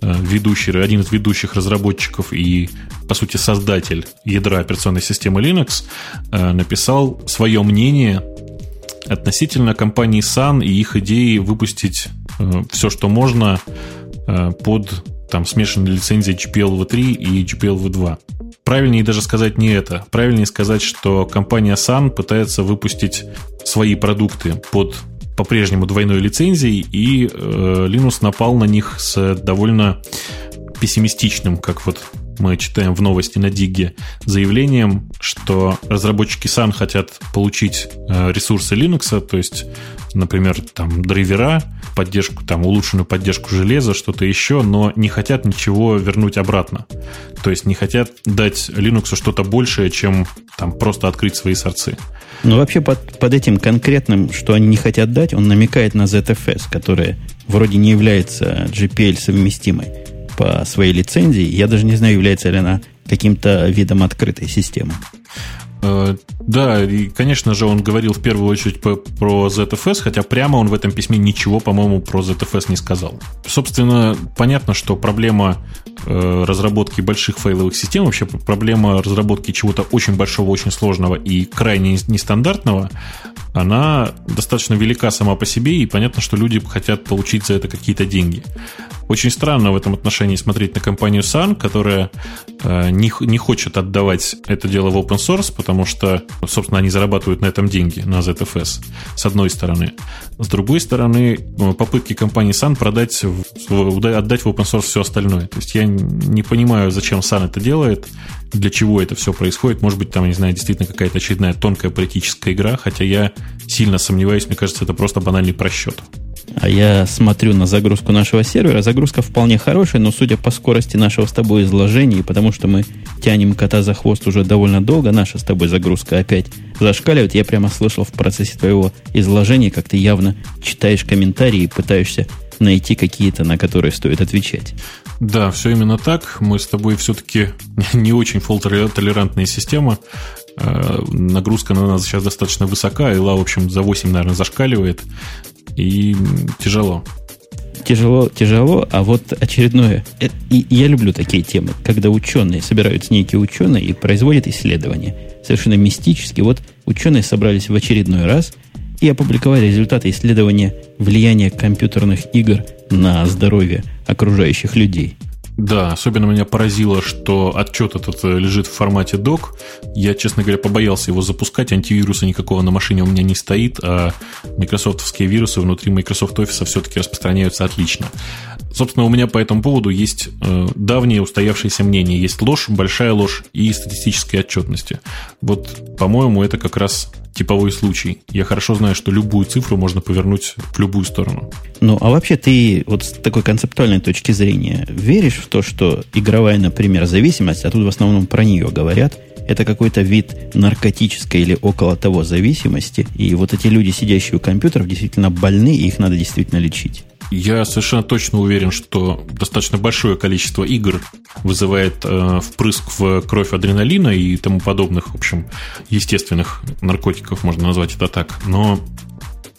э, ведущий, один из ведущих разработчиков и, по сути, создатель ядра операционной системы Linux, написал свое мнение относительно компании Sun и их идеи выпустить э, все, что можно э, под там смешанные лицензии GPL-V3 и GPL-V2. Правильнее даже сказать не это. Правильнее сказать, что компания Sun пытается выпустить свои продукты под по-прежнему двойной лицензией, и э, Linux напал на них с довольно пессимистичным, как вот мы читаем в новости на Диге, заявлением, что разработчики Sun хотят получить э, ресурсы Linux, то есть, например, там драйвера, поддержку, там улучшенную поддержку железа, что-то еще, но не хотят ничего вернуть обратно. То есть не хотят дать Linux что-то большее, чем там просто открыть свои сорцы. Ну, вообще под, под этим конкретным, что они не хотят дать, он намекает на ZFS, которая вроде не является GPL совместимой по своей лицензии. Я даже не знаю, является ли она каким-то видом открытой системы. Э, да, и, конечно же, он говорил в первую очередь про ZFS, хотя прямо он в этом письме ничего, по-моему, про ZFS не сказал. Собственно, понятно, что проблема э, разработки больших файловых систем, вообще проблема разработки чего-то очень большого, очень сложного и крайне нестандартного, она достаточно велика сама по себе, и понятно, что люди хотят получить за это какие-то деньги. Очень странно в этом отношении смотреть на компанию Sun, которая э, не, не хочет отдавать это дело в open source, потому что, собственно, они зарабатывают на этом деньги, на ZFS, с одной стороны. С другой стороны, э, попытки компании Sun продать, отдать в open source все остальное. То есть я не понимаю, зачем Sun это делает, для чего это все происходит. Может быть, там, не знаю, действительно какая-то очередная тонкая политическая игра, хотя я сильно сомневаюсь, мне кажется, это просто банальный просчет. А я смотрю на загрузку нашего сервера. Загрузка вполне хорошая, но судя по скорости нашего с тобой изложения, потому что мы тянем кота за хвост уже довольно долго, наша с тобой загрузка опять зашкаливает. Я прямо слышал в процессе твоего изложения, как ты явно читаешь комментарии и пытаешься найти какие-то, на которые стоит отвечать. Да, все именно так. Мы с тобой все-таки не очень фолт-толерантная система. Э, нагрузка на нас сейчас достаточно высока, и ла, в общем, за 8, наверное, зашкаливает и тяжело. Тяжело, тяжело, а вот очередное. Э, и я люблю такие темы, когда ученые, собираются некие ученые и производят исследования. Совершенно мистически. Вот ученые собрались в очередной раз и опубликовали результаты исследования влияния компьютерных игр на здоровье окружающих людей – да, особенно меня поразило, что отчет этот э, лежит в формате док. Я, честно говоря, побоялся его запускать. Антивируса никакого на машине у меня не стоит, а микрософтовские вирусы внутри Microsoft Office все-таки распространяются отлично. Собственно, у меня по этому поводу есть э, давнее устоявшееся мнение. Есть ложь, большая ложь и статистические отчетности. Вот, по-моему, это как раз типовой случай. Я хорошо знаю, что любую цифру можно повернуть в любую сторону. Ну, а вообще ты вот с такой концептуальной точки зрения веришь в то, что игровая, например, зависимость, а тут в основном про нее говорят, это какой-то вид наркотической или около того зависимости, и вот эти люди, сидящие у компьютеров, действительно больны, и их надо действительно лечить. Я совершенно точно уверен, что достаточно большое количество игр вызывает э, впрыск в кровь адреналина и тому подобных, в общем, естественных наркотиков, можно назвать это так. Но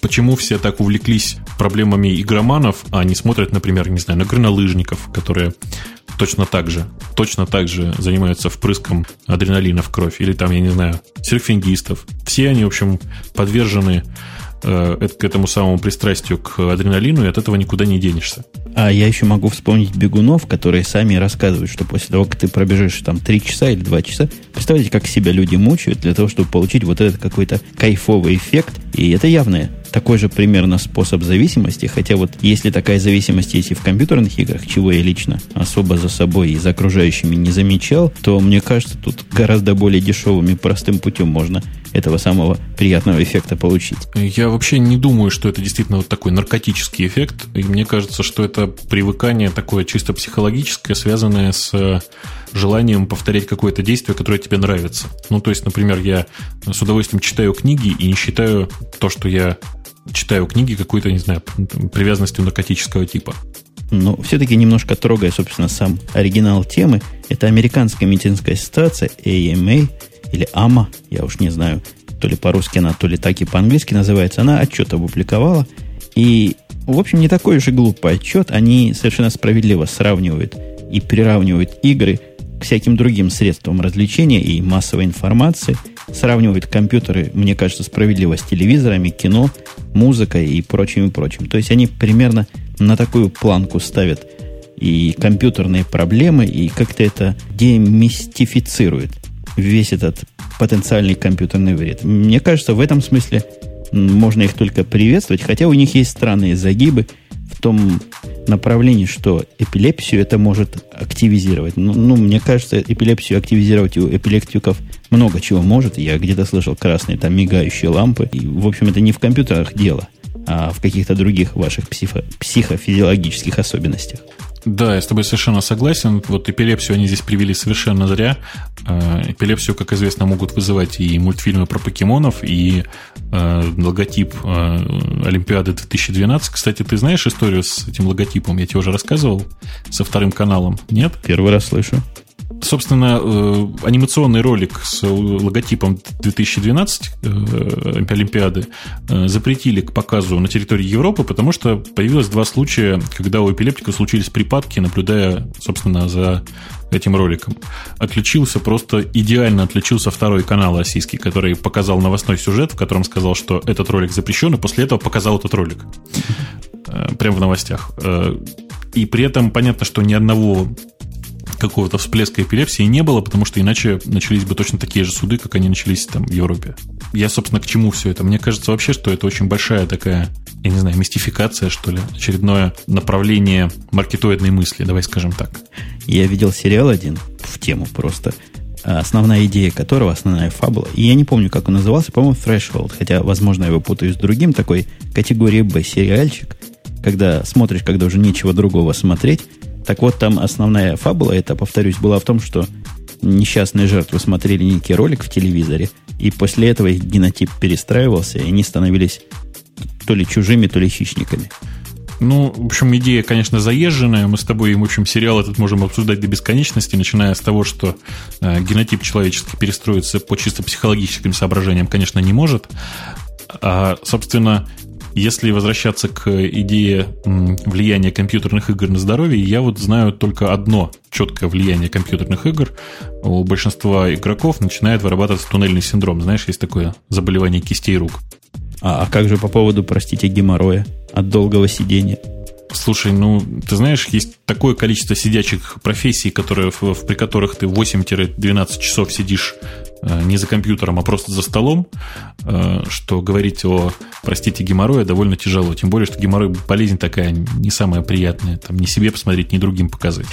почему все так увлеклись проблемами игроманов, а не смотрят, например, не знаю, на горнолыжников, которые точно так же, точно так же занимаются впрыском адреналина в кровь, или там, я не знаю, серфингистов. Все они, в общем, подвержены к этому самому пристрастию к адреналину, и от этого никуда не денешься. А я еще могу вспомнить бегунов, которые сами рассказывают, что после того, как ты пробежишь там 3 часа или 2 часа, представляете, как себя люди мучают для того, чтобы получить вот этот какой-то кайфовый эффект. И это явное такой же примерно способ зависимости, хотя вот если такая зависимость есть и в компьютерных играх, чего я лично особо за собой и за окружающими не замечал, то мне кажется, тут гораздо более дешевым и простым путем можно этого самого приятного эффекта получить. Я вообще не думаю, что это действительно вот такой наркотический эффект, и мне кажется, что это привыкание такое чисто психологическое, связанное с желанием повторять какое-то действие, которое тебе нравится. Ну, то есть, например, я с удовольствием читаю книги и не считаю то, что я читаю книги какой-то, не знаю, привязанностью наркотического типа. Но все-таки немножко трогая, собственно, сам оригинал темы, это американская медицинская ассоциация AMA или AMA, я уж не знаю, то ли по-русски она, то ли так и по-английски называется, она отчет опубликовала. И, в общем, не такой уж и глупый отчет. Они совершенно справедливо сравнивают и приравнивают игры к всяким другим средствам развлечения и массовой информации – сравнивают компьютеры, мне кажется, справедливо с телевизорами, кино, музыкой и прочим и прочим. То есть они примерно на такую планку ставят и компьютерные проблемы, и как-то это демистифицирует весь этот потенциальный компьютерный вред. Мне кажется, в этом смысле можно их только приветствовать, хотя у них есть странные загибы том направлении, что эпилепсию это может активизировать. Ну, ну мне кажется, эпилепсию активизировать у эпилептиков много чего может. Я где-то слышал красные там мигающие лампы. И, в общем, это не в компьютерах дело, а в каких-то других ваших психо- психофизиологических особенностях. Да, я с тобой совершенно согласен. Вот эпилепсию они здесь привели совершенно зря. Э, эпилепсию, как известно, могут вызывать и мультфильмы про покемонов, и э, логотип э, Олимпиады 2012. Кстати, ты знаешь историю с этим логотипом? Я тебе уже рассказывал со вторым каналом, нет? Первый раз слышу. Собственно, э, анимационный ролик с логотипом 2012 э, Олимпиады э, запретили к показу на территории Европы, потому что появилось два случая, когда у эпилептиков случились припадки, наблюдая, собственно, за этим роликом. Отключился просто, идеально отключился второй канал российский, который показал новостной сюжет, в котором сказал, что этот ролик запрещен, и после этого показал этот ролик. Прямо в новостях. И при этом понятно, что ни одного какого-то всплеска эпилепсии не было, потому что иначе начались бы точно такие же суды, как они начались там в Европе. Я, собственно, к чему все это? Мне кажется вообще, что это очень большая такая, я не знаю, мистификация, что ли, очередное направление маркетоидной мысли, давай скажем так. Я видел сериал один в тему просто, основная идея которого, основная фабула, и я не помню, как он назывался, по-моему, Threshold, хотя, возможно, я его путаю с другим, такой категории Б сериальчик, когда смотришь, когда уже нечего другого смотреть, так вот, там основная фабула, это, повторюсь, была в том, что несчастные жертвы смотрели некий ролик в телевизоре, и после этого их генотип перестраивался, и они становились то ли чужими, то ли хищниками. Ну, в общем, идея, конечно, заезженная. Мы с тобой, в общем, сериал этот можем обсуждать до бесконечности, начиная с того, что э, генотип человеческий перестроиться по чисто психологическим соображениям, конечно, не может. А, собственно, если возвращаться к идее влияния компьютерных игр на здоровье, я вот знаю только одно четкое влияние компьютерных игр. У большинства игроков начинает вырабатываться туннельный синдром. Знаешь, есть такое заболевание кистей рук. А, а как же по поводу, простите, геморроя от долгого сидения? Слушай, ну, ты знаешь, есть такое количество сидячих профессий, которые, при которых ты 8-12 часов сидишь не за компьютером, а просто за столом, э, что говорить о, простите, геморрое довольно тяжело. Тем более, что геморрой болезнь такая не самая приятная. Там ни себе посмотреть, ни другим показать.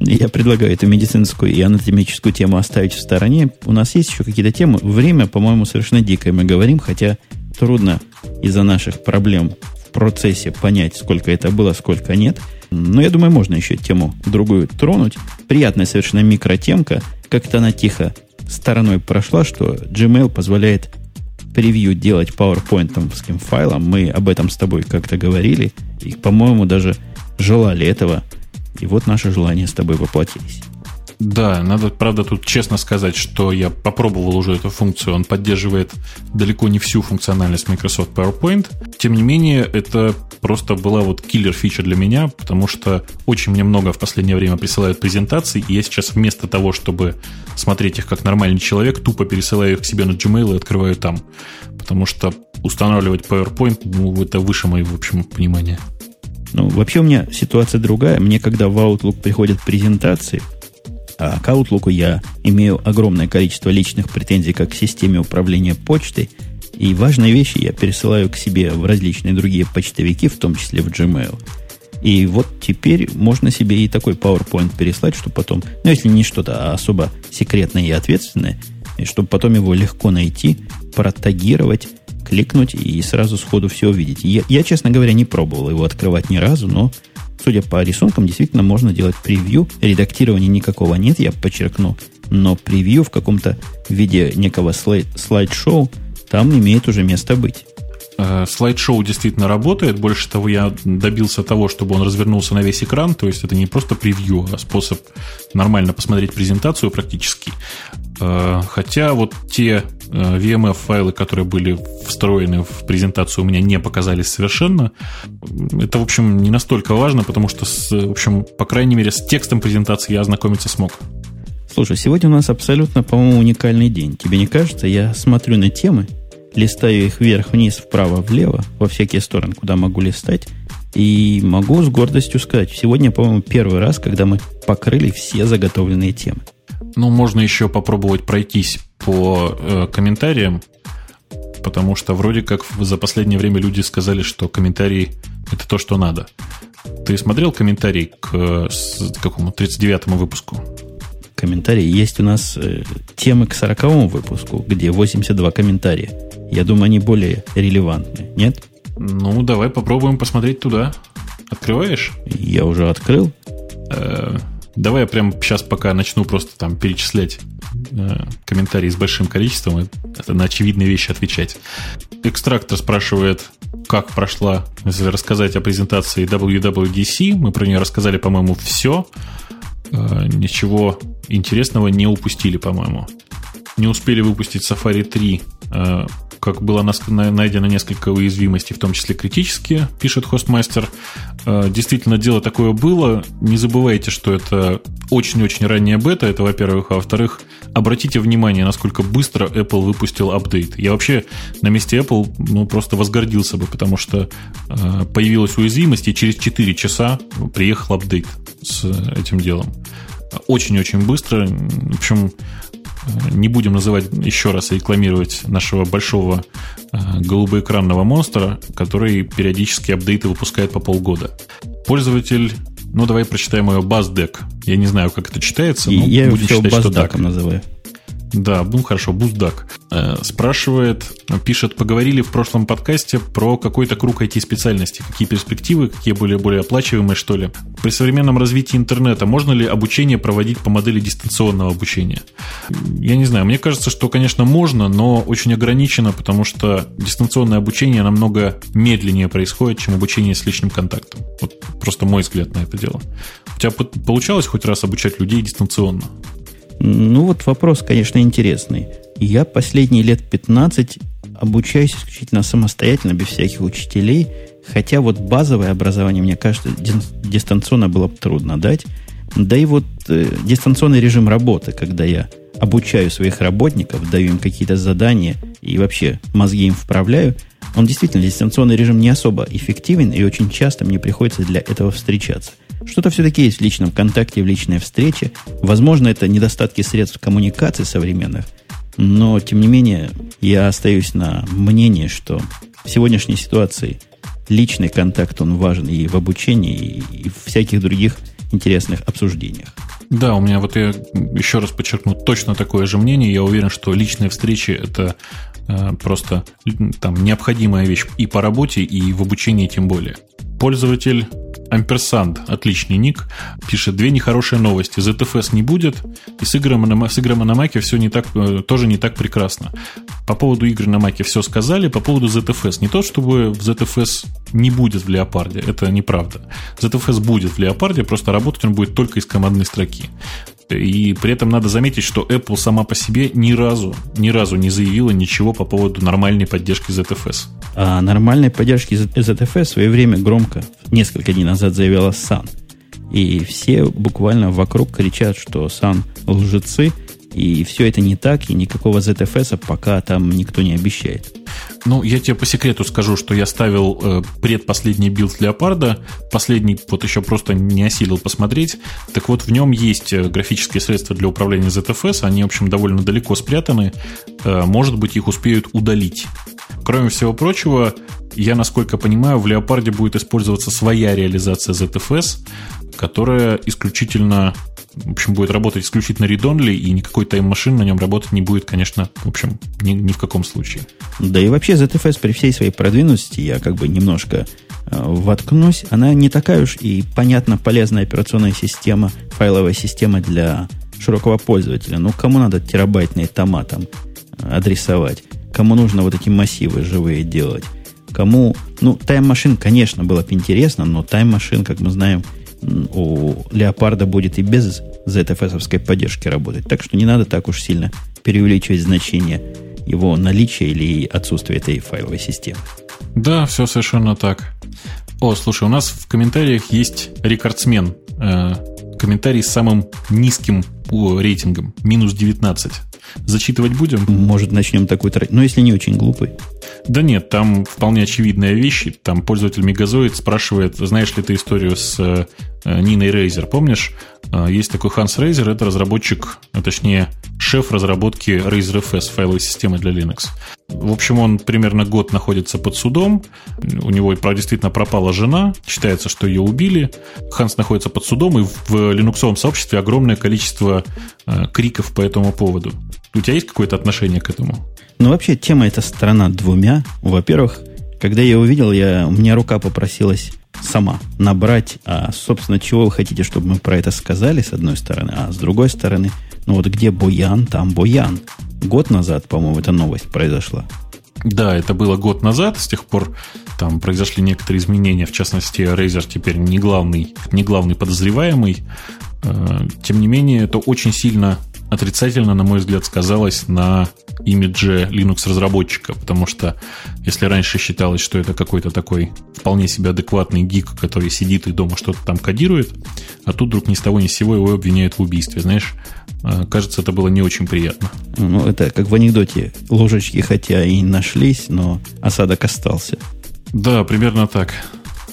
Я предлагаю эту медицинскую и анатомическую тему оставить в стороне. У нас есть еще какие-то темы. Время, по-моему, совершенно дикое мы говорим, хотя трудно из-за наших проблем в процессе понять, сколько это было, сколько нет. Но я думаю, можно еще тему другую тронуть. Приятная совершенно микротемка. Как-то она тихо стороной прошла, что Gmail позволяет превью делать PowerPoint файлом. Мы об этом с тобой как-то говорили. И, по-моему, даже желали этого. И вот наши желания с тобой воплотились. Да, надо, правда, тут честно сказать, что я попробовал уже эту функцию. Он поддерживает далеко не всю функциональность Microsoft PowerPoint. Тем не менее, это просто была вот киллер фича для меня, потому что очень мне много в последнее время присылают презентаций, и я сейчас вместо того, чтобы смотреть их как нормальный человек, тупо пересылаю их к себе на Gmail и открываю там. Потому что устанавливать PowerPoint, ну, это выше моего, в общем, понимания. Ну, вообще у меня ситуация другая. Мне, когда в Outlook приходят презентации, а к Outlook я имею огромное количество личных претензий как к системе управления почтой, и важные вещи я пересылаю к себе в различные другие почтовики, в том числе в Gmail. И вот теперь можно себе и такой PowerPoint переслать, чтобы потом, ну, если не что-то особо секретное и ответственное, и чтобы потом его легко найти, протагировать, кликнуть и сразу сходу все увидеть. Я, я, честно говоря, не пробовал его открывать ни разу, но судя по рисункам, действительно можно делать превью. Редактирования никакого нет, я подчеркну. Но превью в каком-то виде некого слайд, слайд-шоу там имеет уже место быть. Э, слайд-шоу действительно работает. Больше того, я добился того, чтобы он развернулся на весь экран. То есть это не просто превью, а способ нормально посмотреть презентацию практически. Э, хотя вот те э, VMF-файлы, которые были встроены в презентацию, у меня не показались совершенно. Это, в общем, не настолько важно, потому что, с, в общем, по крайней мере, с текстом презентации я ознакомиться смог. Слушай, сегодня у нас абсолютно, по-моему, уникальный день. Тебе не кажется? Я смотрю на темы, листаю их вверх-вниз, вправо-влево, во всякие стороны, куда могу листать, и могу с гордостью сказать, сегодня, по-моему, первый раз, когда мы покрыли все заготовленные темы. Ну, можно еще попробовать пройтись по э, комментариям, потому что вроде как за последнее время люди сказали, что комментарии это то, что надо. Ты смотрел комментарий к, к какому 39-му выпуску? Комментарии. Есть у нас э, темы к 40-му выпуску, где 82 комментария. Я думаю, они более релевантны, нет? Ну, давай попробуем посмотреть туда. Открываешь? Я уже открыл. Э, давай я прямо сейчас пока начну просто там перечислять э, комментарии с большим количеством и это на очевидные вещи отвечать. Экстрактор спрашивает, как прошла, если рассказать о презентации WWDC. Мы про нее рассказали, по-моему, все. Э, ничего интересного не упустили, по-моему. Не успели выпустить Safari 3 как было найдено несколько уязвимостей, в том числе критические, пишет хостмастер. Э, действительно, дело такое было. Не забывайте, что это очень-очень ранняя бета, это во-первых. А во-вторых, обратите внимание, насколько быстро Apple выпустил апдейт. Я вообще на месте Apple ну, просто возгордился бы, потому что э, появилась уязвимость, и через 4 часа приехал апдейт с этим делом. Очень-очень быстро. В общем, не будем называть еще раз и рекламировать нашего большого э, голубоэкранного монстра, который периодически апдейты выпускает по полгода. Пользователь ну, давай прочитаем ее BuzzDeck. Я не знаю, как это читается, но я будем считать, что так. называю. Да, ну хорошо, Буздак. Э, спрашивает, пишет, поговорили в прошлом подкасте про какой-то круг IT-специальности. Какие перспективы, какие более, более оплачиваемые, что ли? При современном развитии интернета можно ли обучение проводить по модели дистанционного обучения? Я не знаю, мне кажется, что, конечно, можно, но очень ограничено, потому что дистанционное обучение намного медленнее происходит, чем обучение с личным контактом. Вот просто мой взгляд на это дело. У тебя получалось хоть раз обучать людей дистанционно? Ну, вот вопрос, конечно, интересный. Я последние лет 15 обучаюсь исключительно самостоятельно, без всяких учителей, хотя вот базовое образование, мне кажется, дистанционно было бы трудно дать. Да и вот э, дистанционный режим работы, когда я обучаю своих работников, даю им какие-то задания и вообще мозги им вправляю, он действительно, дистанционный режим не особо эффективен, и очень часто мне приходится для этого встречаться. Что-то все-таки есть в личном контакте, в личной встрече. Возможно, это недостатки средств коммуникации современных, но, тем не менее, я остаюсь на мнении, что в сегодняшней ситуации личный контакт, он важен и в обучении, и в всяких других интересных обсуждениях. Да, у меня вот я еще раз подчеркну точно такое же мнение. Я уверен, что личные встречи это э, просто там необходимая вещь и по работе, и в обучении тем более. Пользователь Амперсанд, отличный ник, пишет две нехорошие новости. ZFS не будет, и с играми на, с играми на Маке все не так, э, тоже не так прекрасно. По поводу игр на Маке все сказали, по поводу ZFS. Не то, чтобы ZFS не будет в Леопарде, это неправда. ZFS будет в Леопарде, просто работать он будет только из командной строки. И при этом надо заметить, что Apple сама по себе ни разу, ни разу не заявила ничего по поводу нормальной поддержки ZFS. А нормальной поддержки ZFS в свое время громко, несколько дней назад заявила Sun. И все буквально вокруг кричат, что Sun лжецы, и все это не так, и никакого ZFS пока там никто не обещает. Ну, я тебе по секрету скажу, что я ставил э, предпоследний build Леопарда, последний вот еще просто не осилил посмотреть. Так вот, в нем есть э, графические средства для управления ZFS, они, в общем, довольно далеко спрятаны. Э, может быть, их успеют удалить. Кроме всего прочего, я, насколько понимаю, в Леопарде будет использоваться своя реализация ZFS, которая исключительно в общем, будет работать исключительно read-only, и никакой тайм-машин на нем работать не будет, конечно, в общем, ни, ни в каком случае. Да и вообще ZFS при всей своей продвинутости, я как бы немножко э, воткнусь, она не такая уж и, понятно, полезная операционная система, файловая система для широкого пользователя. Ну, кому надо терабайтные тома там э, адресовать? Кому нужно вот эти массивы живые делать? Кому... Ну, тайм-машин, конечно, было бы интересно, но тайм-машин, как мы знаем, у Леопарда будет и без ZFS поддержки работать. Так что не надо так уж сильно преувеличивать значение его наличия или отсутствия этой файловой системы. Да, все совершенно так. О, слушай, у нас в комментариях есть рекордсмен. Э, комментарий с самым низким рейтингом, минус 19. Зачитывать будем? Может, начнем такой тратить. Но если не очень глупый. Да нет, там вполне очевидная вещь. Там пользователь Мегазоид спрашивает, знаешь ли ты историю с э, Ниной Рейзер, помнишь? Э, есть такой Ханс Рейзер, это разработчик, а точнее, шеф разработки Razer FS, файловой системы для Linux. В общем, он примерно год находится под судом. У него действительно пропала жена. Считается, что ее убили. Ханс находится под судом, и в линуксовом сообществе огромное количество э, криков по этому поводу. У тебя есть какое-то отношение к этому? Ну, вообще, тема эта страна двумя. Во-первых, когда я увидел, я, у меня рука попросилась сама набрать, а, собственно, чего вы хотите, чтобы мы про это сказали, с одной стороны, а с другой стороны, ну вот где Буян, там Буян. Год назад, по-моему, эта новость произошла. Да, это было год назад, с тех пор там произошли некоторые изменения, в частности, Razer теперь не главный, не главный подозреваемый. Э, тем не менее, это очень сильно отрицательно, на мой взгляд, сказалось на имидже Linux-разработчика, потому что если раньше считалось, что это какой-то такой вполне себе адекватный гик, который сидит и дома что-то там кодирует, а тут вдруг ни с того ни с сего его обвиняют в убийстве, знаешь, э, кажется, это было не очень приятно. Ну, это как в анекдоте. Ложечки хотя и нашлись, но осадок остался. Да, примерно так.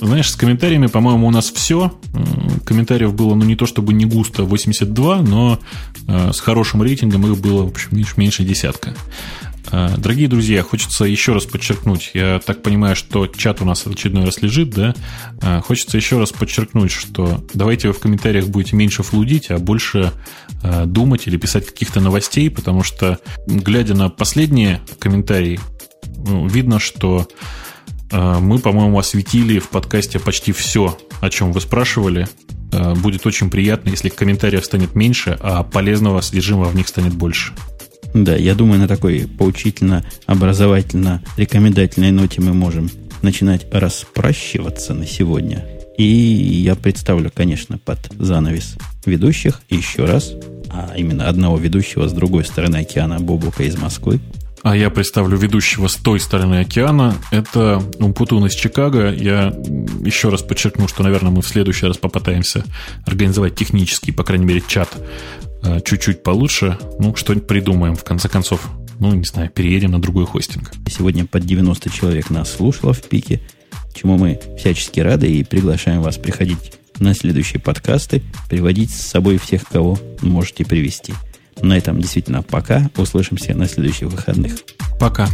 Знаешь, с комментариями, по-моему, у нас все. Комментариев было, ну, не то чтобы не густо, 82, но э, с хорошим рейтингом их было, в общем, меньше, десятка. Э, дорогие друзья, хочется еще раз подчеркнуть, я так понимаю, что чат у нас очередной раз лежит, да? Э, хочется еще раз подчеркнуть, что давайте вы в комментариях будете меньше флудить, а больше э, думать или писать каких-то новостей, потому что, глядя на последние комментарии, ну, видно, что мы, по-моему, осветили в подкасте почти все, о чем вы спрашивали. Э, будет очень приятно, если комментариев станет меньше, а полезного содержимого в них станет больше. Да, я думаю, на такой поучительно, образовательно, рекомендательной ноте мы можем начинать распрощиваться на сегодня. И я представлю, конечно, под занавес ведущих еще раз, а именно одного ведущего с другой стороны океана Бобука из Москвы. А я представлю ведущего с той стороны океана. Это Умпутун из Чикаго. Я еще раз подчеркну, что, наверное, мы в следующий раз попытаемся организовать технический, по крайней мере, чат э, чуть-чуть получше. Ну, что-нибудь придумаем, в конце концов. Ну, не знаю, переедем на другой хостинг. Сегодня под 90 человек нас слушало в пике, чему мы всячески рады и приглашаем вас приходить на следующие подкасты, приводить с собой всех, кого можете привести – ну на этом действительно пока. Услышимся на следующих выходных. Пока.